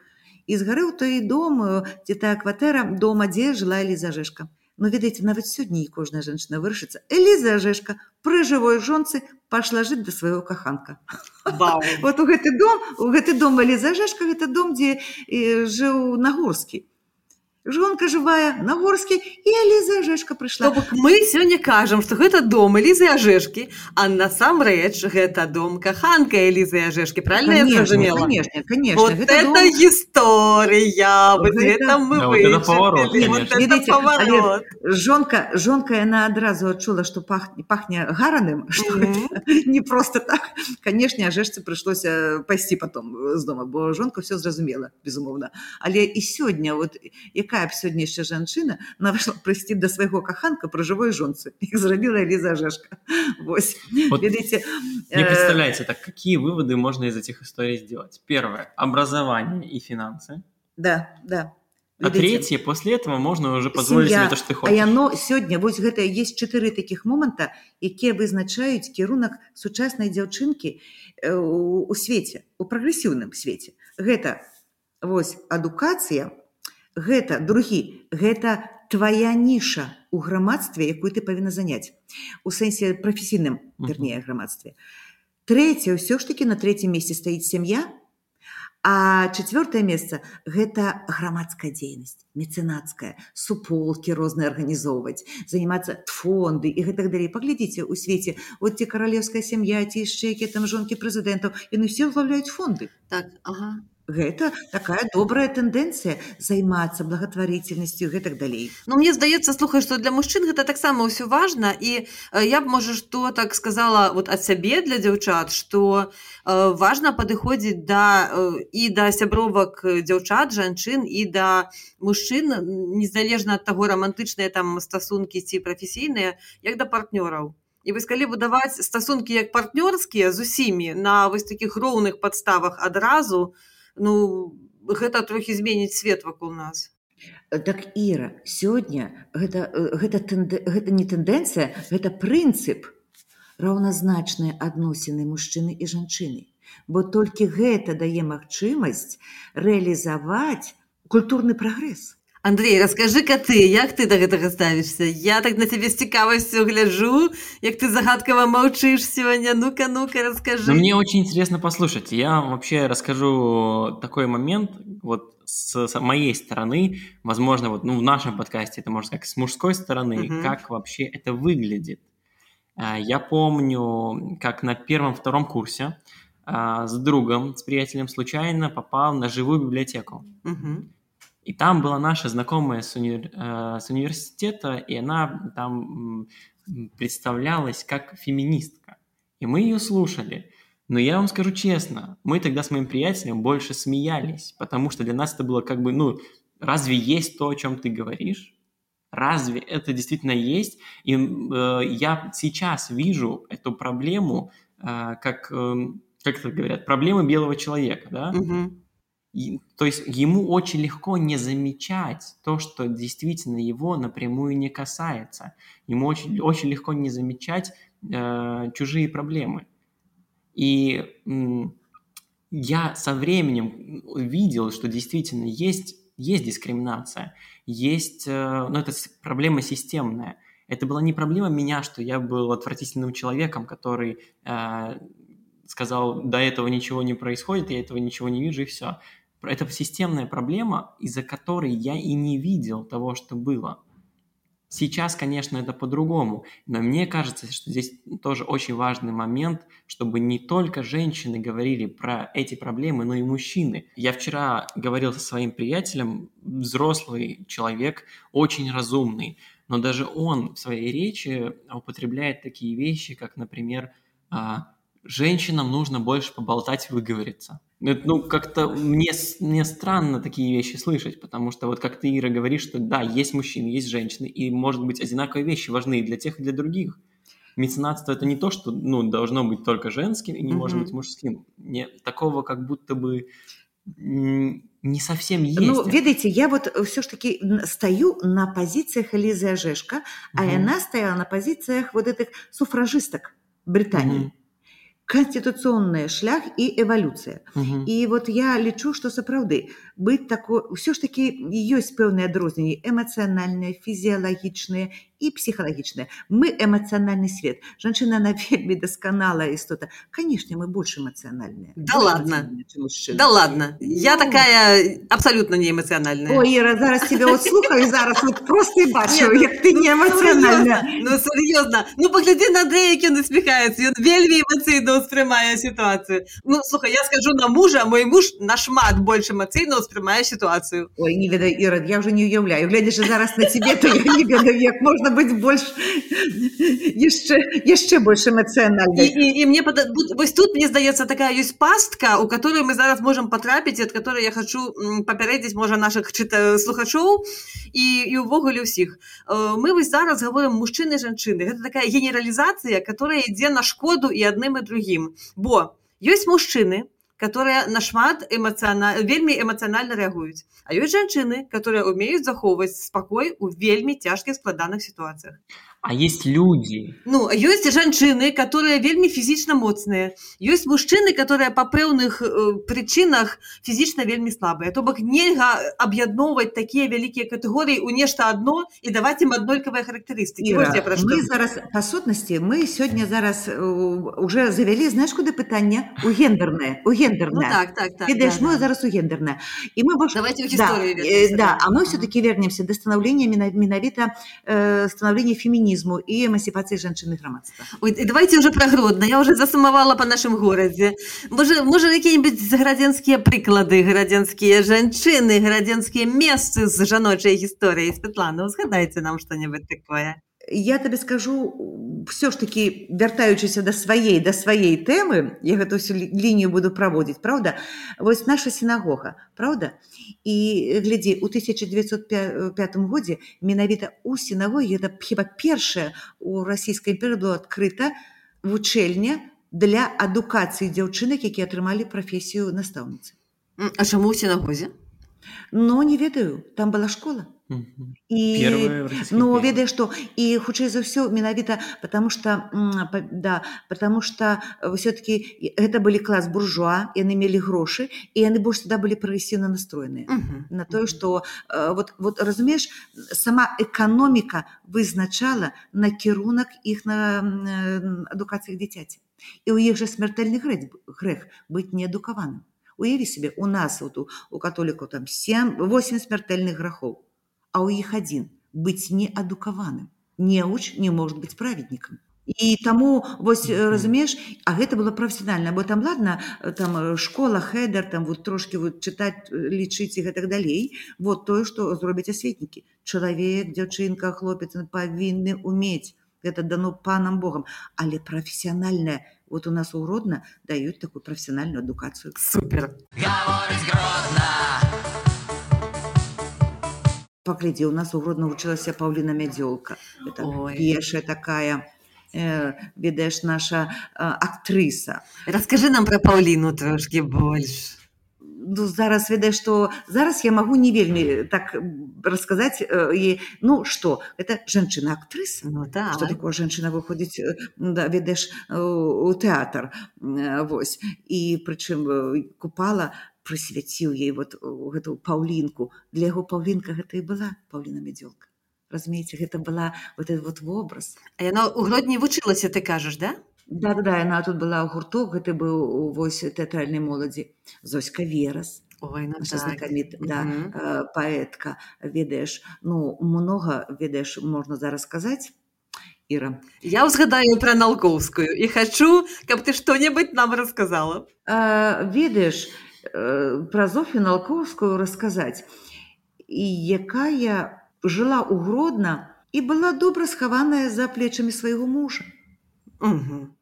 Speaker 3: і згарэў той дом ці тая кватэра дома дзе жыла Эліза жешка Ну ведаеце нават сёння і кожная жанчына вырашыцца Эліза жешка пры жывой жонцы пашла жыць да свайго каханка (laughs) вот у гэты дом у гэты дом Эліза жешка гэта дом дзе жыў нагорскі жонка жывая на горскі і Ліза жешка прыйшла
Speaker 1: бок мы сёння кажам што гэта дом лізы ажешкі а насамрэч гэта дом каханка лізы ажешкі правильно зразумела
Speaker 3: конечно конечно
Speaker 1: вот гэта это дом... гісторыя
Speaker 3: жонка жонка яна адразу адчула што пахне пахне гараным (laughs) не просто так. Канешне ажешцы прыйшлося пайсці потом з дома бо жонка все зразумела безумоўна але і сёння вот якая якая б сёння яшчэ жанчына нават прыйсці да свайго каханка пра жывой жонцы іх (laughs) зрабіла Ліза жашка Вось. Вот
Speaker 2: видите не э, представляете так какие выводы можно из этих историй сделать? Первое образование и финансы.
Speaker 3: Да да.
Speaker 2: А третье, после этого можно уже позволить себе то, что ты хочешь.
Speaker 3: А яно сёння, вось гэта есть чатыры такіх моманта, якія вызначаюць кірунак сучаснай дзяўчынкі э, у свеце, у прагрэсіўным свеце. Гэта вось адукацыя, гэта другі гэта твоя ніша у грамадстве якую ты павінна заняць. У сэнсе прафесійным вернее грамадстве. Третье ўсё ж таки на третьем месте стаіць сям'я а четвертое месца гэта грамадская дзейнасць мецэнацкая суполки розныя арганізоўваць заниматься фонды і гэтак далей. Паглядзіце у свеце вот ці каралеўская сям'я ці яшчэ якія там жонкі прэзідэнтаў яны все ўлаўляюць фонды.
Speaker 1: Так ага
Speaker 3: Гэта такая добрая тэндэнцыя займацца благотварительнасцю гэтак далей.
Speaker 1: Ну мне здаецца слухай што для мужчын гэта таксама ўсё важна. І я б можа што так сказала вот ад сябе для дзяўчат што э, важна падыходзіць да э, і да сябровак дзяўчат жанчын і да мужчын незалежна ад таго рамантычныя там стасункі ці прафесійныя як да партнёраў. І вось калі будаваць стасункі як партнёрскія з усімі на вось такіх роўных падставах адразу, ну гэта трохі зменіць свет вакол нас.
Speaker 3: Так іра сёння гэта гэта тэнды, гэта не тэндэнцыя гэта прынцып раўназначныя адносіны мужчыны і жанчыны. Бо толькі гэта дае магчымасць рэалізаваць культурны прагрэс
Speaker 1: Андрей расскажы-ка ты як ты да гэтага ставішся я так на цябе з цікавасцю гляжу як ты загадкава маўчыш сегодня ну-ка ну-ка расскажи
Speaker 2: Но мне очень интересно послушать я вообще расскажу такой момент вот с, с моей стороны возможно вот ну в нашем подкасте это можно сказать с мужской стороны
Speaker 1: Мгм.
Speaker 2: как вообще это выглядит А, я помню как на первом-втором курсе а, с другом с приятелем случайно попал на живую библиотеку
Speaker 1: Мгм.
Speaker 2: И там была наша знакомая с, универ- э, с университета, и она там представлялась как феминистка. И мы ее слушали. Но я вам скажу честно, мы тогда с моим приятелем больше смеялись, потому что для нас это было как бы, ну, разве есть то, о чем ты говоришь? Разве это действительно есть? И э, я сейчас вижу эту проблему, э, как, эм, как это говорят, проблемы белого человека, да?
Speaker 1: Мгм.
Speaker 2: То есть ему очень легко не замечать то, что действительно его напрямую не касается. Ему очень, очень легко не замечать э, чужие проблемы. И м, я со временем видел, что действительно есть, есть дискриминация, есть, э, ну это проблема системная. Это была не проблема меня, что я был отвратительным человеком, который э, сказал, до этого ничего не происходит, я этого ничего не вижу, и все. Это системная проблема, из-за которой я и не видел того, что было. Сейчас, конечно, это по-другому, но мне кажется, что здесь тоже очень важный момент, чтобы не только женщины говорили про эти проблемы, но и мужчины. Я вчера говорил со своим приятелем, взрослый человек, очень разумный, но даже он в своей речи употребляет такие вещи, как, например, а, женщинам нужно больше поболтать, выговориться. Это, Ну, как-то мне, мне странно такие вещи слышать, потому что вот как ты, Ира, говоришь, что да, есть мужчины, есть женщины, и, может быть, одинаковые вещи важны и для тех, и для других. Меценатство – это не то, что ну, должно быть только женским и не может
Speaker 1: Мгм.
Speaker 2: быть мужским. Не, такого как будто бы не совсем есть.
Speaker 3: Ну, ведаеце я вот все ж таки н- стою на позициях Элизы Ожешка, а
Speaker 2: Мгм.
Speaker 3: она стояла на позициях вот этих суфражисток Британии.
Speaker 2: Мгм.
Speaker 3: Конституционный шлях и эволюция.
Speaker 2: Мгм.
Speaker 3: І от я лічу, што сапраўды быць тако ўсё ж такі ёсць пэўныя адрозненні эмацыянальныя, фізіялагічныя і псіхалагічныя. Мы эмацыянальны свет. Жанчына на (laughs) вельмі дасканалая істота. Канешне, мы больш эмацыянальныя.
Speaker 1: Да
Speaker 3: Больш
Speaker 1: ладно. Да ладно, я
Speaker 3: Ну.
Speaker 1: такая абсолютно (laughs) не эмоциональная.
Speaker 3: Ой, Іра, зараз тебе от слухаю, зараз от просто і бачу,
Speaker 1: ну,
Speaker 3: як ти не емоціональна.
Speaker 1: Ну серйозно, ну погляди на Андрея, як він усміхається, він вельми емоційно сприймає ситуацію. Ну слухай, я скажу на мужа, мой муж на шмат більш ситуацію.
Speaker 3: Ой, не ведаю, Іра, я вже не уявляю. Глядячи зараз на тебе, то я не ведаю, як можна більш, ще, ще більш
Speaker 1: І,
Speaker 3: емоціональною.
Speaker 1: і, і мені пода- бу- ось тут, мені здається, така є пастка, у якої ми зараз можемо потрапити, від якої я хочу м, попередити, може, наших чита- слухачів і, і увогуле всіх. Е, Ми ось зараз говоримо мужчини, жінки. Це така генералізація, яка йде на шкоду і одним, і другим. Бо є мужчини, которые нашмат эмоцыяна... вельмі эмацыянальна рэагуюць а ёсць жанчыны которые умеюць захоўваць спакой у вельмі цяжкіх складаных сітуацыях
Speaker 2: А есть люди,
Speaker 1: Ну ёсць жанчыны которые вельмі фізічна моцныя ёсць мужчыны которые па пэўных э, прычынах фізічна вельмі слабыя то бок нельга аб'ядноўваць такія вялікія катэгорыі у нешта адно і даваць ім аднолькавыя характарыстыкі
Speaker 3: Іра,
Speaker 1: Вось я пра што.
Speaker 3: мы зараз, па сутнасці, мы сёння зараз уже завялі, знаеш, куды пытанне? У гендернае, у
Speaker 1: ну
Speaker 3: гендернае.
Speaker 1: так так так
Speaker 3: Ведаеш,
Speaker 1: да,
Speaker 3: мы
Speaker 1: да.
Speaker 3: зараз у гендерное. И мы больше...
Speaker 1: давайте у
Speaker 3: Да,
Speaker 1: гісторыі
Speaker 3: э,
Speaker 1: вернемся,
Speaker 3: да, а мы все-таки вернемся до становления менавіта э, становления феминизму и эмансипации женщины громадства.
Speaker 1: Ой, і давайте уже про Гродно. Я уже засумавала по нашым горадзе. Можа, можа якія-нибудь градзенскія прыклады, градзенскія жанчыны, градзенскія месцы з жаночай гісторыяй. Светлана, узгадайце нам што-небудзь такое.
Speaker 3: Я тебе скажу, все ж таки, вяртаючыся до своей, до своей темы, я эту всю линию буду проводить, правда? Вот наша синагога, правда? И, гляди, у 1905 годзе менавіта у синагоге, это хіба першая у Российской империи была открыта вучэльня для адукацыі дзяўчынак, якія атрымалі прафесію настаўніцы.
Speaker 1: А чаму ў сінагозе?
Speaker 3: Но не ведаю, там была школа. І ну ведаеш што і хутчэй за ўсё менавіта потому что да потому что все-таки гэта былі клас буржуа яны мелі грошы і яны больш сюда былі прагрэсіўна настроеныя на тое што э, вот вот разумееш сама эканоміка вызначала накірунак іх на м, э, адукацыі дзіцяці і ў іх жа смяртэльны грэх грэх быць неадукаваным уяві сабе у нас вот у, у католікаў там 7 8 смяртэльных грахоў а ў іх адзін быць неадукаваным неуч не может быць праведнікам і таму вось э,
Speaker 2: Мгм.
Speaker 3: разумееш а гэта было прафесіянальна бо там ладно э, там э, школа хедер там вот трошки вот чытаць лічыць і гэтак далей вот тое што зробяць асветнікі чалавек дзяўчынка хлопец павінны умець гэта дано панам богам але прафесіянальная вот у нас у родна даюць такую прафесіянальную адукацыю
Speaker 1: Супер.
Speaker 3: Паглядзі у нас у гродно вучылася паўліна мядзёлка это першая такая э, ведаеш наша э, актрыса
Speaker 1: Расскажи нам про Паўліну трошки больш.
Speaker 3: ну, зараз ведаеш што зараз я магу не вельмі так расказаць э, і ну што это жанчына актрыса
Speaker 1: Ну так.
Speaker 3: Што такое жанчына выходзіць э, да, ведаеш э, у тэатр э, вось. І прычым э, купала прысвяціў ей вот э, гэту паўлінку для яго паўлінка гэта і была паўліна мядзёлка разумееце гэта была вот этот вот вобраз
Speaker 1: А яна ў Гродні вучылася, ты кажаш, да?
Speaker 3: да да да яна тут была ў гурток гэта быў вось тэатральнай моладзі зоська верас
Speaker 1: Ой, ну так.
Speaker 3: знакаміт да
Speaker 1: Мгм.
Speaker 3: э, паэтка ведаеш ну многа ведаеш можна зараз сказаць Іра
Speaker 1: Я ўзгадаю пра Налкоўскую і хачу, каб ты што-небудзь нам расказала.
Speaker 3: А, ведаеш э, пра Зофію Налкоўскую расказаць і якая жыла ў гродна і была добра схаваная за плечамі свайго мужа
Speaker 1: Мгм.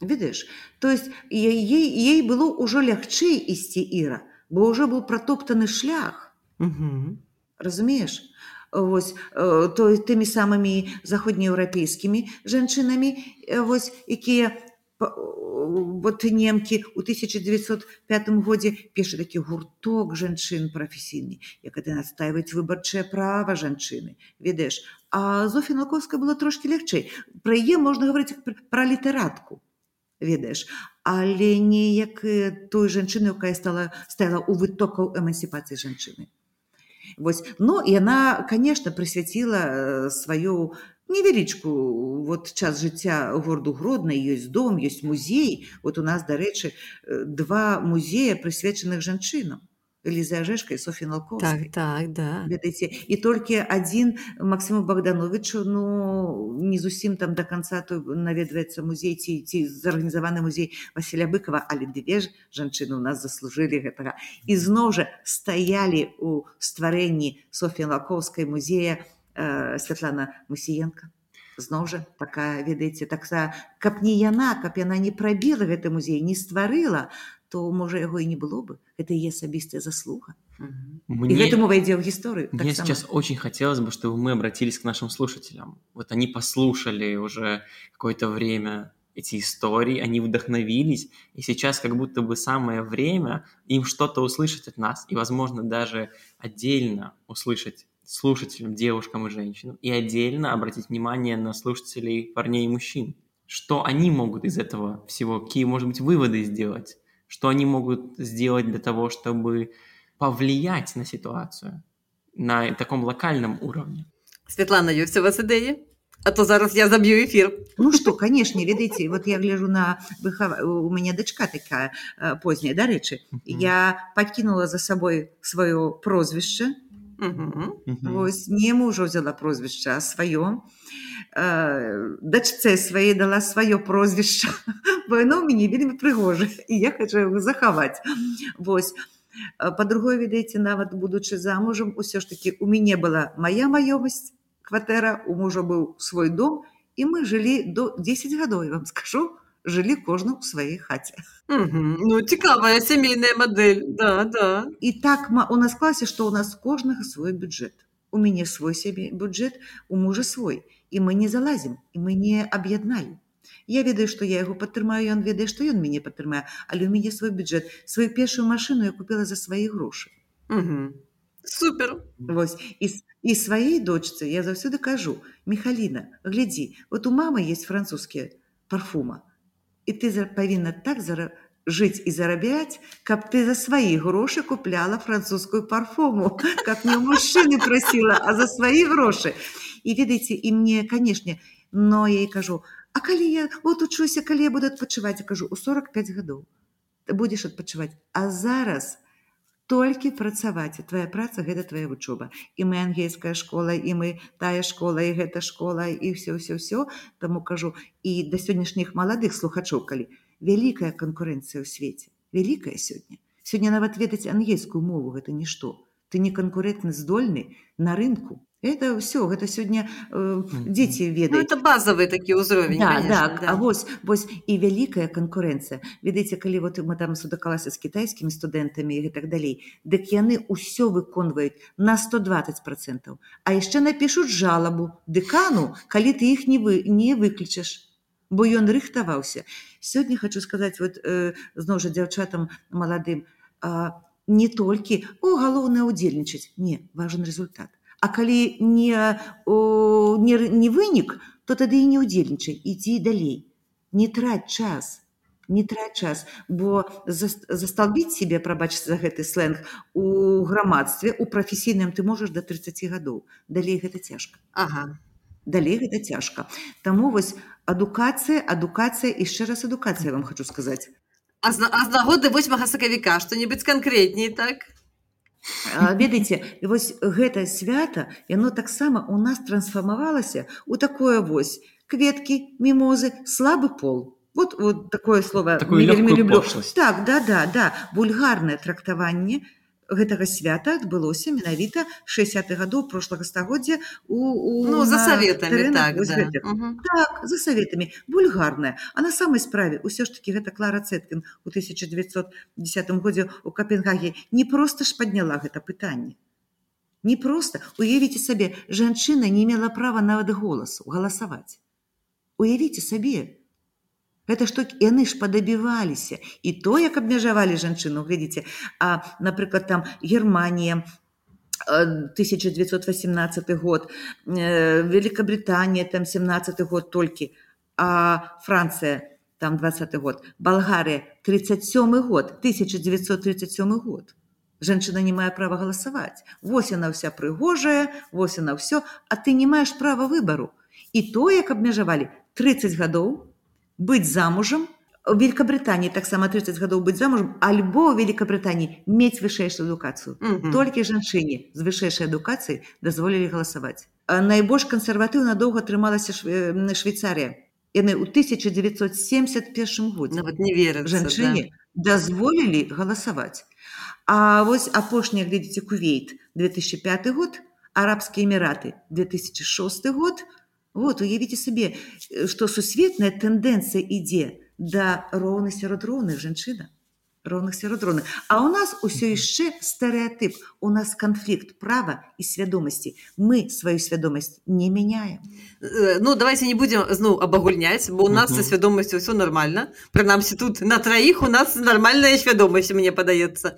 Speaker 3: ведаеш то есть ей, ей было ўжо лягчэй ісці іра бо ўжо быў пратоптаны шлях
Speaker 1: Мгм.
Speaker 3: разумееш вось э, то тымі самымі заходнееўрапейскімі жанчынамі э, вось якія вот немкі у 1905 годзе першы такі гурток жанчын прафесійны як это настаиваюць выбарчае права жанчыны ведаеш а Зофі Налковская было трошки лягчэй. Пра яе можна гаварыць пра літаратку ведаеш але не як э, той жанчыны якая стала стаяла у вытокаў эмансіпацыі жанчыны. Вось. Ну яна конечно прысвяціла э, сваю невялічку вот час жыцця гораду гродна ёсць дом ёсць музей. Вот у нас дарэчы э, два музея прысвечаных жанчынам. Эліза Ажэшка і Софі Налковскай
Speaker 1: Так, так, да.
Speaker 3: ведаеце і толькі адзін Максиму Богдановичу ну не зусім там до конца той наведваецца музей ці ці зарганізаваны музей Васіля быкова але дзве ж жанчыны у нас заслужылі гэтага. І зноў жа стаялі у стварэнні Софія Лаковскай музея Святлана Мусіенко зноў жа такая ведаеце такса каб не яна каб яна не прабіла гэты музей не стварыла то можа яго і не было бы гэта яе асабістая заслуга
Speaker 1: Мгм.
Speaker 3: і
Speaker 2: Мне,
Speaker 3: гэта мова ідзе ў гісторыю
Speaker 2: мне сейчас очень хотелось бы, чтобы мы обратились к нашим слушателям. Вот они послушали уже какое-то время эти истории, они вдохновились, и сейчас как будто бы самое время им что-то услышать от нас, и, возможно, даже отдельно услышать слушателям, девушкам и женщинам, и отдельно обратить внимание на слушателей парней и мужчин. Что они могут из этого всего, какие, может быть, выводы сделать, что они могут сделать для того, чтобы повлиять на ситуацию на таком локальном уровне.
Speaker 1: Святлана, ёсць у вас ідэі? А то зараз я заб'ю эфір.
Speaker 3: Ну что, конечно, ведаеце, вот я гляжу на выхава... у мяне дачка такая э, позняя, дарэчы.
Speaker 2: Мгм.
Speaker 3: Я пакінула за сабой сваё прозвішча.
Speaker 1: Мгм.
Speaker 2: Мгм.
Speaker 3: Вось не мужа ўзяла прозвішча, сваё. Э, Дачцэ сваёй дала сваё прозвішча, (laughs) бо яно ў мяне вельмі прыгожа і я хачу яго захаваць. Вось. А Па-другое, ведаеце, нават будучы замужам, усё ж такі у мяне была мая маёмасць, кватэра, у мужа быў свой дом, і мы жылі до 10 гадоў, я вам скажу, жылі кожны ў сваёй хаце.
Speaker 1: Мгм. Ну, цікавая сямейная мадэль. Да, да.
Speaker 3: І так у нас класе, што ў нас кожнага свой бюджэт. У мяне свой сябе бюджэт, у мужа свой. І мы не залазім, і мы не аб'ядналі. Я ведаю, што я яго падтрымаю, ён ведае, што ён мяне падтрымае, але ў мяне свой бюджэт. Сваю першую машыну я купіла за свае грошы.
Speaker 1: Мгм. супер
Speaker 3: Вось і, і сваёй дочцы я заўсёды кажу мехаліна глядзі вот у мамы есть французскія парфума і ты павінна так зара, жыць і зарабяць каб ты за свае грошы купляла французскую парфуму (laughs) как не мужчыны прасіла а за свае грошы і ведаеце і мне канешне но я і кажу А калі я вот учуся калі я буду адпачываць? Кажу у 45 гадоў. Будзеш адпачываць. А зараз толькі працаваць. Твоя праца гэта твоя вучоба. І мы ангельская школа і мы тая школа і гэта школа і все все все таму кажу і да сённяшніх маладых слухачоў калі вялікая канкурэнцыя ў свеце вялікая сёння. Сёння нават ведаць ангельскую мову гэта нішто. Ты не канкурентны здольны на рынку это все гэта сёння э, дзеці
Speaker 1: ну,
Speaker 3: ведаюць
Speaker 1: это базовый такі ўзровень
Speaker 3: да,
Speaker 1: конечно,
Speaker 3: так,
Speaker 1: да.
Speaker 3: а вось вось і вялікая канкурэнцыя ведаеце калі вот мы там сутыкалася з кітайскімі студэнтамі і так далей дык яны ўсё выконваюць на 120 процентаў а яшчэ напішуць жалабу дэкану калі ты іх не вы не выключаш бо ён рыхтаваўся сёння хочу сказаць вот э, зноў жа дзяўчатам маладым а, не толькі о галоўнае удзельнічаць не важен результат А калі не, о, не, не вынік, то тады і не ўдзельнічай, ідзі далей. Не траць час, не траць час, бо засталбіць сябе, прабачыць за гэты сленг у грамадстве, у прафесійным ты можаш да 30 гадоў. Далей гэта цяжка.
Speaker 1: Ага.
Speaker 3: Далей гэта цяжка. Таму вось адукацыя, адукацыя і яшчэ раз адукацыя вам хочу сказаць.
Speaker 1: А з, а з нагоды 8 сакавіка што-небудзь канкрэтней так?
Speaker 3: Ведаеце вось гэта свята яно таксама у нас трансфармавалася у такое вось кветкі мімозы слабы пол. Вот вот такое слово
Speaker 2: вельмі люблю.
Speaker 3: так да да да вульгарнае трактаванне гэтага свята адбылося менавіта 60 гадоў прошлага стагоддзя у, у
Speaker 1: ну, за советамі так, да.
Speaker 3: так за советамі бульгарная а на самой справе ўсё ж таки гэта клара цэткин у 1910 годзе у капенгаге не просто ж падняла гэта пытанне. Не просто уявіце сабе жанчына не мела права нават голасу галасаваць. Уявіце сабе Гэта што яны ж падабіваліся. І то як абмежавалі жанчыну глядзіце. А напрыклад там Германія 1918 год Великабританія там 17 год толькі а Францыя там 20 год. Балгарыя 37 год 1937 год. Жанчына не мае права галасаваць. Вось яна ўся прыгожая вось яна ўсё а ты не маеш права выбару. І то як абмежавалі 30 гадоў быць замужам у Великабрытаніі таксама 30 гадоў быць замужам альбо ў Великабрытаніі мець вышэйшую адукацыю mm -hmm. толькі жанчыне з вышэйшай адукацыі дазволілі галасаваць найбольш кансерватыўна доўга атрымалася на Швейцарія яны ў 1971 годзе
Speaker 1: нават не веры
Speaker 3: жанчыне да. дазволілі галасаваць А вось апошняя глядзіце кувейт 2005 год арабскія эміраты 2006 год у Вот уявіце сабе, што сусветная тэндэнцыя ідзе да роўнай сярод роўных жанчына роўных сярод роўных. А ў нас усё яшчэ стэеатып. У нас канфлікт права і свядомасці. Мы сваю свядомасць не мяняем.
Speaker 1: Ну давайте не будзем зноў абагульняць, бо у нас са свядомасцю ўсё нармальна. Прынамсі тут на траіх у нас нармальная свядомасць мне падаецца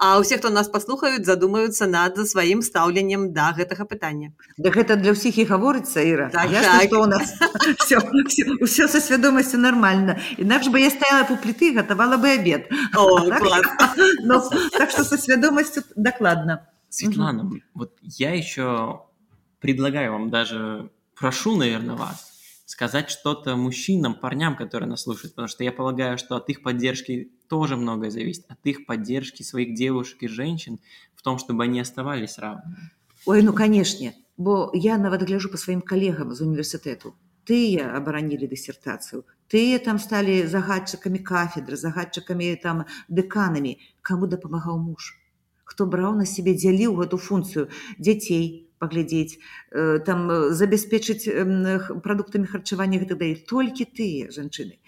Speaker 1: а ўсе хто нас паслухаюць задумаюцца над сваім стаўленнем да гэтага пытання.
Speaker 3: Да гэта для ўсіх і гаворыцца іра. Так, так. у нас (laughs) ўсё са свядомасцю нармальна. Інакш бы я стаяла по пліты гатавала бы абед. (laughs) (laughs) Ну, так что со свядомасцю дакладна.
Speaker 2: Светлана, вот я еще предлагаю вам даже прошу, наверное, вас сказать что-то мужчинам, парням, которые нас слушают, потому что я полагаю, что от их поддержки тоже многое зависит, от их поддержки своих девушек и женщин в том, чтобы они оставались равными.
Speaker 3: Ой, ну, конечно, бо я нават гляжу по своим коллегам из университету. Тыя абаранілі дысертацыю, тыя там сталі загадчыкамі кафедры, загадчыкамі там дэканамі, каму дапамагаў муж. Хто браў на сябе дзяліў гэту функцыю дзяцей, Паглядзець э, там э, забяспечыць прадуктамі харчавання гэта дае толькі тыя жанчыны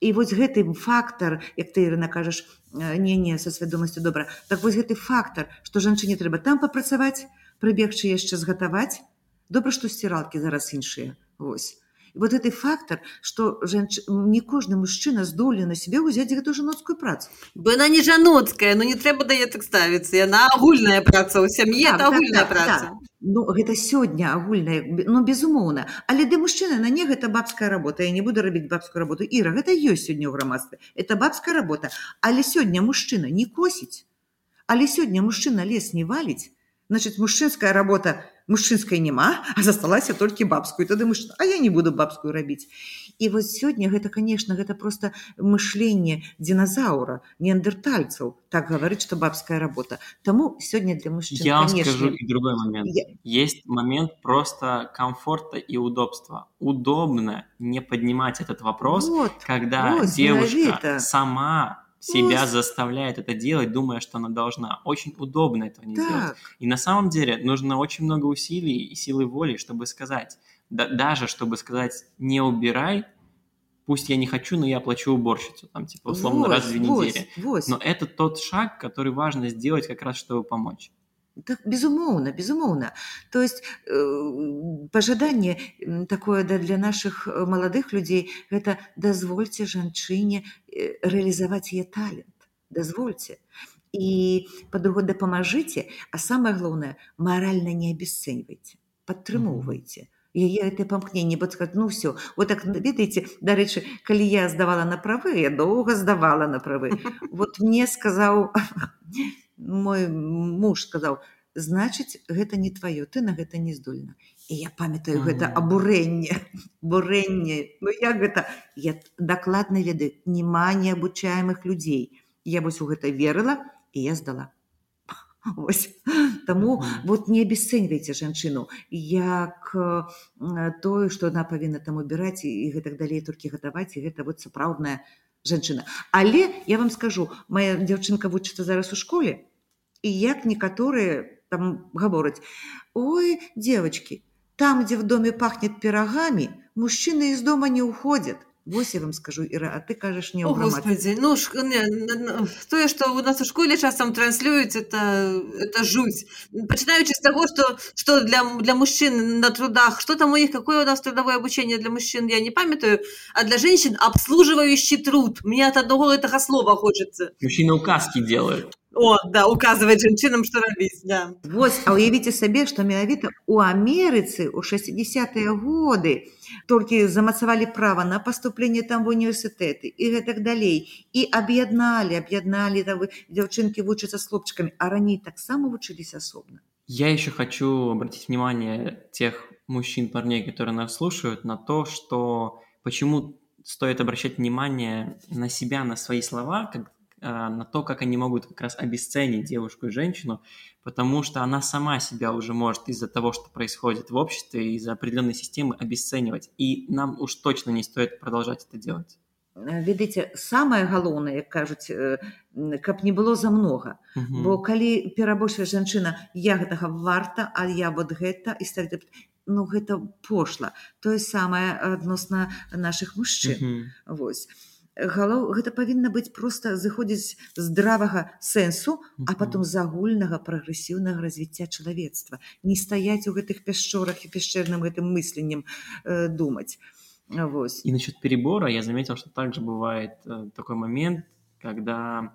Speaker 3: і вось гэты фактар як ты ірына кажаш э, не не са свядомасцю добра. Так вось гэты фактар што жанчыне трэба там папрацаваць прыбегчы яшчэ згатаваць. Добра што сціралкі зараз іншыя. Восьось вот гэты фактор что жанч... не кожны мужчына здолі на себе ўзяць гэту жаноцкую працу.
Speaker 1: Бы она не жаноцкая но ну, не трэба дае так ставіцца яна агульная праца ў сям'і так, агульная так, праца. так.
Speaker 3: Ну гэта сёння агульная ну безумоўна але для мужчыны на не гэта бабская работа я не буду рабіць бабскую работу. Іра гэта ёсць сёння ў грамадстве это бабская работа. Але сёння мужчына не косіць але сёння мужчына лес не валіць значит мужчынская работа мужчынскай няма а засталася толькі бабскую. Тады мужчына а я не буду бабскую рабіць і вот сёння гэта конечно гэта просто мышленне динозавра неандертальцаў так гаварыць что бабская работа. Тому сёння для мужчин
Speaker 2: я конечно... скажу и другой момент. я... есть момент просто комфорта и удобства. Удобно не поднимать этот вопрос вот, когда вот, девушка сама себя заставляет это делать, думая, что она должна. Очень удобно этого не так. делать. И на самом деле нужно очень много усилий и силы воли, чтобы сказать, да, даже чтобы сказать «не убирай», пусть я не хочу, но я оплачу уборщицу, там, типа, условно, вот, раз в две недели. Вот. Но это тот шаг, который важно сделать как раз, чтобы помочь.
Speaker 3: Так, безумоўна безумоўна то есть э, пажаданне такое да, для наших э, маладых людзей гэта дазвольце жанчыне э, рэалізаваць яе талент дазвольце і по-друго дапамажыце а самое галоўнае маральна не абясцэньвайце падтрымоўвайце яе это памкненне бо ну все вот так ведаеце дарэчы калі я здавала на правы я доўга здавала на правы (laughs) вот мне сказаў (laughs) мой муж сказаў значыць гэта не тваё ты на гэта не здольна і я памятаю гэта абурэнне (laughs) бурэнне Ну як гэта? Я дакладна ведаю няма неабучаемых людзей. Я вось у гэта верыла і я здала. (laughs) Ось. Таму вот не абясцэньвайце жанчыну. Як тое што яна павінна там убіраць і гэтак далей толькі гатаваць і гэта вот сапраўдная жанчына але я вам скажу моя дзяўчынка вучыцца зараз у школе і як некаторыя там гавораць ой девочки там где в доме пахнет пирогами мужчины из дома не уходят Вось я вам скажу Іра, а ты кажаш не
Speaker 1: Господи, ну ш, не, тое што у нас у школе часам транслююць это это жуть пачынаючы з таго што што для для мужчын на трудах что там у іх какое у нас трудовое обучение для мужчын я не памятаю а для женщин обслуживающий труд мне от одного гэтага слова хочется
Speaker 2: мужчины указки делают
Speaker 1: о, да, указывать жанчынам, што рабіць. Да.
Speaker 3: Вось, а уявіце сабе, што менавіта ў Амерыцы ў 60-тыя годы толькі замацавалі права на паступленне там в універсітэты і гэтак далей. І аб'ядналі, аб'ядналі дзяўчынкі вучацца з хлопчыкамі, а раней таксама вучыліся асобна.
Speaker 2: Я еще хочу обратить внимание тех мужчин, парней, которые нас слушают, на то, что почему стоит обращать внимание на себя, на свои слова, как, а, на то, как они могут как раз обесценить девушку и женщину, потому что она сама себя уже может из-за того, что происходит в обществе, из-за определенной системы обесценивать. И нам уж точно не стоит продолжать это делать.
Speaker 3: Э, ведаеце самае галоўнае як кажуць э, каб не было замнога uh -huh. бо калі перабольшая жанчына я гэтага варта а я вот гэта і ставіць ну гэта пошла тое самае адносна наших мужчын uh -huh. восьось галоў гэта павінна быць проста зыходзіць здравага сэнсу а потом з агульнага прагрэсіўнага развіцця чалавецтва не стаяць у гэтых пяшчорах і пяшчэрным гэтым мысленнем э, думаць Вось.
Speaker 2: и насчет перебора я заметил что также бывает э, такой момент когда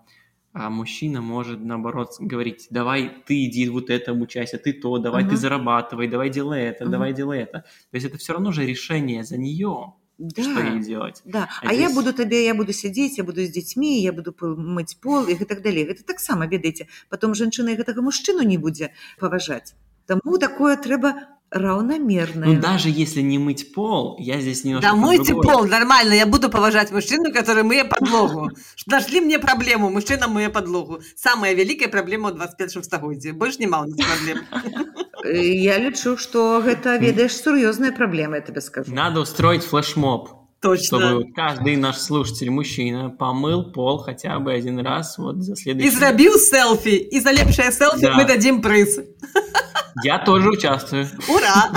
Speaker 2: а мужчина может наоборот говорить давай ты иди вот это обучайся ты то давай uh-huh. ты зарабатывай давай делай это uh-huh. давай делай это то есть это все равно же решение за нее да, что ей делать.
Speaker 3: Да. А, а здесь... я буду табе я буду сядзець, я буду з дзецьмі, я буду мыць пол і так далей. Гэта таксама ведаеце, потом жанчына гэтага мужчыну не будзе паважаць. Таму такое трэба равномерное.
Speaker 2: Ну, даже если не мыть пол, я здесь немножко...
Speaker 1: Да, мойте пол, нормально, я буду поважать мужчину, который мые подлогу. (laughs) Нашли мне проблему, мужчина мые подлогу. Самая великая проблема в 21 стагоддзі. Больше няма у нас проблем. (laughs)
Speaker 3: Я лічу, что гэта, ведаешь, сур'ёзная проблема, я тебе скажу.
Speaker 2: Надо устроить флешмоб.
Speaker 1: Точно.
Speaker 2: Чтобы каждый наш слушатель, мужчина, помыл пол хотя бы один раз вот за следующий...
Speaker 1: И зрабіў селфи, и за лепшее селфи да. мы дадим приз. (laughs)
Speaker 2: Я тоже участвую.
Speaker 1: Ура!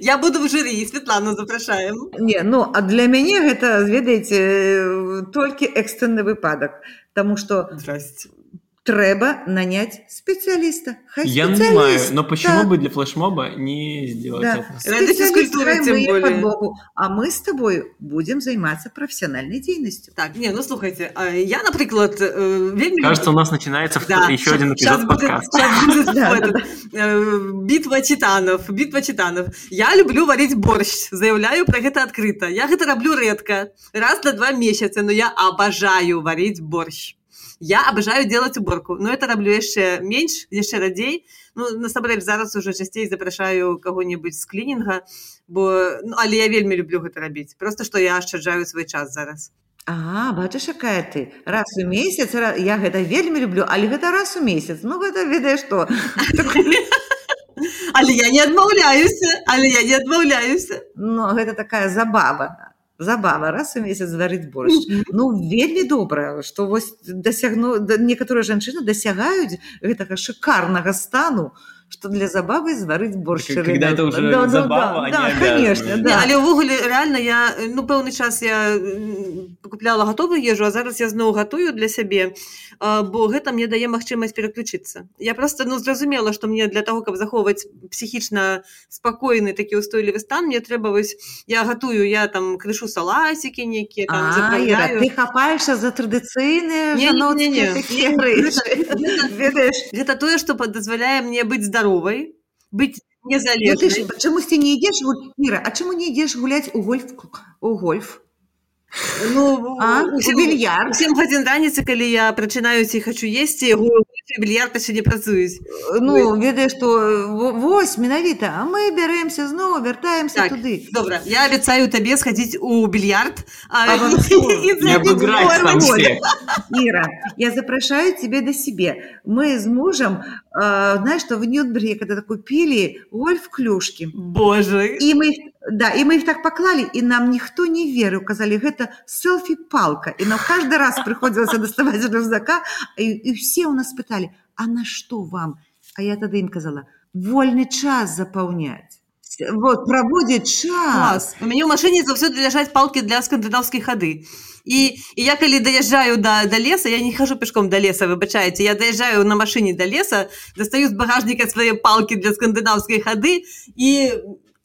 Speaker 1: Я буду в жюри, Светлану запрашаем.
Speaker 3: Не, ну, а для мяне гэта, ведаеце, толькі экстрэнны выпадак, Таму што...
Speaker 1: Здрасце.
Speaker 3: Треба нанять специалиста.
Speaker 2: Хай Я понимаю, но почему да. бы для флешмоба не сделать да.
Speaker 3: это? Ради физкультуры тем более. Подбогу, а мы с тобой будем заниматься профессиональной деятельностью.
Speaker 1: Так, не, ну слушайте, а я, например, э,
Speaker 2: вельми... Кажется, у нас начинается да. еще один эпизод сейчас подкаста. Будет, (laughs) сейчас
Speaker 1: будет э, битва титанов, битва титанов. Я люблю варить борщ, заявляю про это открыто. Я это роблю редко, раз на два месяца, но я обожаю варить борщ. Я абажаю делать уборку. Но это раблю яшчэ менш яшчэ радзей ну насамрэч зараз уже часцей запрашаю кого-нибудь з клінінга бо ну, але я вельмі люблю гэта рабіць. Просто што я ашчаджаю свой час зараз.
Speaker 3: А бачыш якая ты? Раз у месяц я гэта вельмі люблю але гэта раз у месяц. Ну гэта ведаеш што. (laughs)
Speaker 1: Але я не адмаўляюся але я не адмаўляюся.
Speaker 3: Но гэта такая забава забава раз у месяц зварыць борщ. Ну вельмі добра што вось дасягну некаторыя жанчыны дасягаюць гэтага шикарнага стану что для забавы зварыць борщ
Speaker 2: когда это уже да, забава,
Speaker 3: да, да, конечно
Speaker 1: да. але ўвогуле реально я ну пэўны час я покупляла готовую ежу а зараз я зноў гатую для сябе бо гэта мне дае магчымасць пераключыцца. Я просто ну зразумела что мне для того каб захоўваць псіхічна спакойны такі устойлівы стан мне трэба вось я гатую я там крышу саласікі нейкія
Speaker 3: ты хапаешься за традыцыйныя
Speaker 1: гэта тое что дазваляе мне быць здоровай быть незалежнай
Speaker 3: ну, чамусьці не ідзеш мира А чаму не ідзеш гуляць у гольф у гольф?
Speaker 1: Ну а? усім, більярд усім гадзін раніцы калі я прачынаюць і хочу есці більярд яшчэ не працуюць
Speaker 3: ну ведаеш што вось менавіта а мы бяремся зноў вяртаемся так, туды.
Speaker 1: добра я абяцаю табе схадзіць у більярд (laughs)
Speaker 3: Ира я запрашаю тебе да сябе мы з мужам знаешь что в нюрнберге когда купили гольф клюшки
Speaker 1: Боже.
Speaker 3: І мы да і мы их так паклалі і нам ніхто не верыў казалі гэта селфі палка і нам каждый раз прыходзілася даставаць рюкзака і, і все у нас пыталі а на что вам? А я тады ім казала вольны час запаўняць вот праводзіць час.
Speaker 1: У мяне ў машыне заўсёды ляжаць палки для скандынаўскай хады і, і я калі даязджаю да, да леса я не хожу пешком до леса выбачаеце я даязджаю на машыне до леса дастаю з багажніка свае палки для скандынаўскай хады і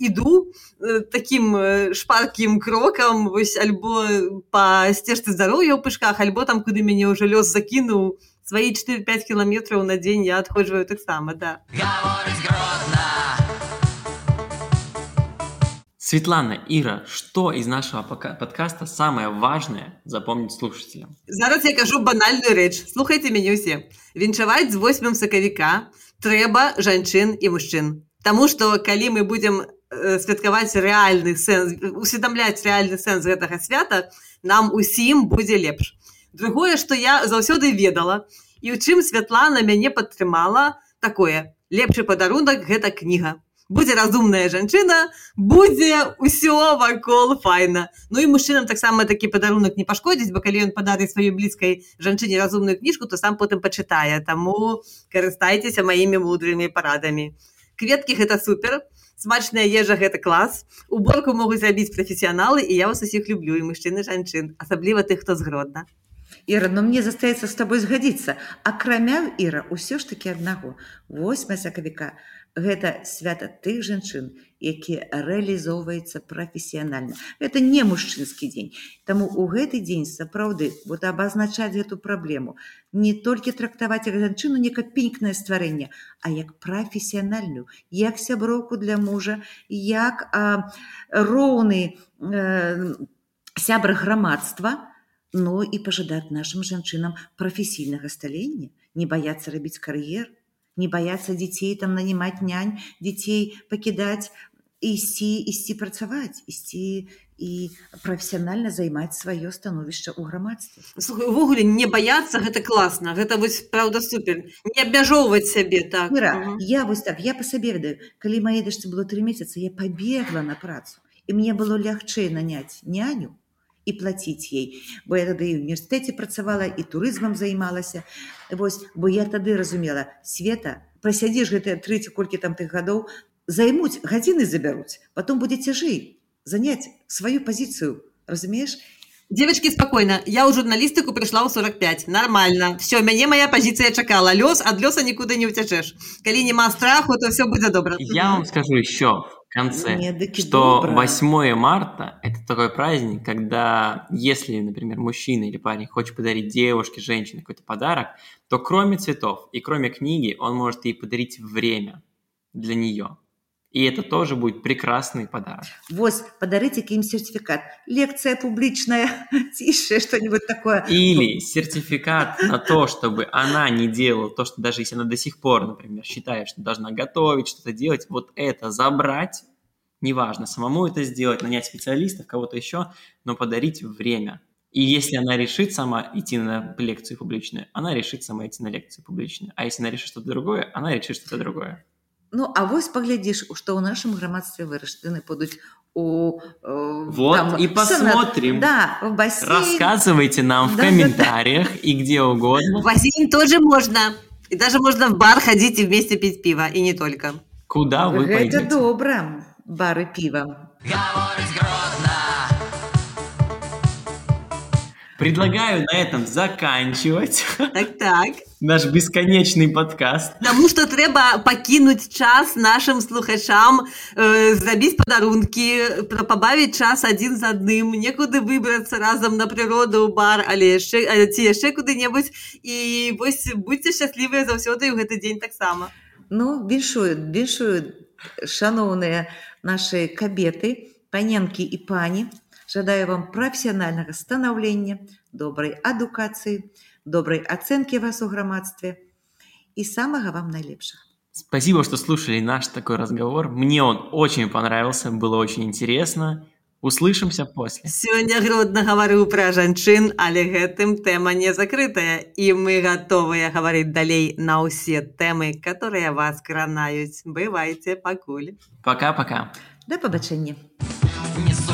Speaker 1: іду э, таким э, шпаркім крокам вось альбо па сцежцы здароўя ў пышках альбо там куды мяне ўжо лёс закінуў свае 4-5 кіламетраў на дзень я адходжваю таксама да
Speaker 2: Светлана, Ира, что из нашего подкаста самое важное запомнить слушателям?
Speaker 1: Зараз я кажу банальную рэч. Слухайте меня все. Віншаваць з 8 сакавіка трэба жанчын і мужчын. Таму што калі мы будзем святкаваць рэальны сэнс усведамляць рэальны сэнс гэтага свята нам усім будзе лепш. Другое што я заўсёды ведала і ў чым святлана мяне падтрымала такое. Лепшы падарунак гэта кніга. Будзе разумная жанчына будзе ўсё вакол файна. Ну і мужчынам таксама такі падарунак не пашкодзіць бо калі ён падарыць сваёй блізкай жанчыне разумную кніжку то сам потым пачытае. Таму карыстайцеся маімі мудрымі парадамі. Кветкі гэта супер смачная ежа гэта клас. Уборку могуць зрабіць прафесіяналы і я вас усіх люблю і мужчыны жанчын асабліва тых хто згродна.
Speaker 3: Іра но мне застаецца з табой згадзіцца. Акрамя Іра ўсё ж такі аднаго. 8 сакавіка гэта свята тых жанчын які рэалізоўваецца прафесіянальна. Это не мужчынскі дзень. Таму у гэты дзень сапраўды вот абазначаць эту праблему не толькі трактаваць жанчыну некапенькнае стварэнне а як прафесіянальную як сяброўку для мужа як а, роўны э, сябра грамадства но і пажадаць нашим жанчынам прафесійнага сталення не баяцца рабіць кар'ер не бояться детей там нанимать нянь детей покидать ісці ісці працаваць ісці і прафесіянальна займаць сваё становішча ў грамадстве
Speaker 1: увогуле не баяцца гэта класна гэта вось праўда супер. Не абмяжоўваць сябе так.
Speaker 3: Мира, угу. я вось так я по сабе ведаю. Калі мае дачцы было три месяца я побегла на працу і мне было лягчэй наняць няню і плаціць ей бо я тады універсітэце працавала і турызмам займалася вось бо я тады разумела света прасядзіш гэтыя трыці колькі там тых гадоў займуць гадзіны забяруць потом будзе цяжэй заняць сваю пазіцыю разумееш
Speaker 1: Девочки, спокойно. Я ў журналістыку прыйшла ў 45. Нормально. Все, мяне моя позиция чакала. Лёс, ад лёса никуда не уцячэш. Калі няма страху, то все будет добро.
Speaker 2: Я вам скажу еще в конце, что 8 марта – это такой праздник, когда если, например, мужчина или парень хочет подарить девушке, женщине какой-то подарок, то кроме цветов и кроме книги он может ей подарить время для нее. И это тоже будет прекрасный подарок.
Speaker 3: Вот, подарите им сертификат. Лекция публичная, (laughs) тише, что-нибудь такое.
Speaker 2: Или сертификат на то, чтобы она не делала то, что даже если она до сих пор, например, считает, что должна готовить, что-то делать, вот это забрать, неважно, самому это сделать, нанять специалистов, кого-то еще, но подарить время. И если она решит сама идти на лекцию публичную, она решит сама идти на лекцию публичную. А если она решит что-то другое, она решит что-то другое.
Speaker 3: Ну а вось паглядзіш што ў нашым грамадстве вырашчаны будуць у
Speaker 2: э, вот там, и посмотрим.
Speaker 3: Да в бассейн.
Speaker 2: рассказывайте нам да, в комментариях да, да. и где угодно.
Speaker 1: В бассейн тоже можно. И даже можно в бар ходить и вместе пить пиво и не только.
Speaker 2: Куда вы
Speaker 3: это
Speaker 2: пойдете?
Speaker 3: добра. Бары пива
Speaker 2: Предлагаю на этом заканчивать.
Speaker 1: Так, так.
Speaker 2: Наш бесконечный подкаст.
Speaker 1: Потому что треба покинуть час нашим слухачам, э, зрабіць падарункі, пабавіць час адзін з адным, некуды выбрацца разам на прыроду ў бар, але яшчэ ці яшчэ куды-небудзь і вось будьце шчаслівыя заўсёды ў гэты дзень таксама.
Speaker 3: Ну віншую, віншую шаноўныя нашы кабеты, паненкі і пані. Жадаю вам прафесіянальнага станаўлення, добрай адукацыі, добрай ацэнкі вас у грамадстве і самага вам найлепшага.
Speaker 2: Спасибо, что слушали наш такой разговор. Мне он очень понравился, было очень интересно. Услышимся после.
Speaker 1: Сёння гродна гаварыў пра жанчын, але гэтым тэма не закрытая, і мы гатовыя гаварыць далей на ўсе тэмы, которые вас кранаюць. Бывайце пакуль.
Speaker 2: Пока-пока.
Speaker 3: Да пабачэння.
Speaker 4: Несу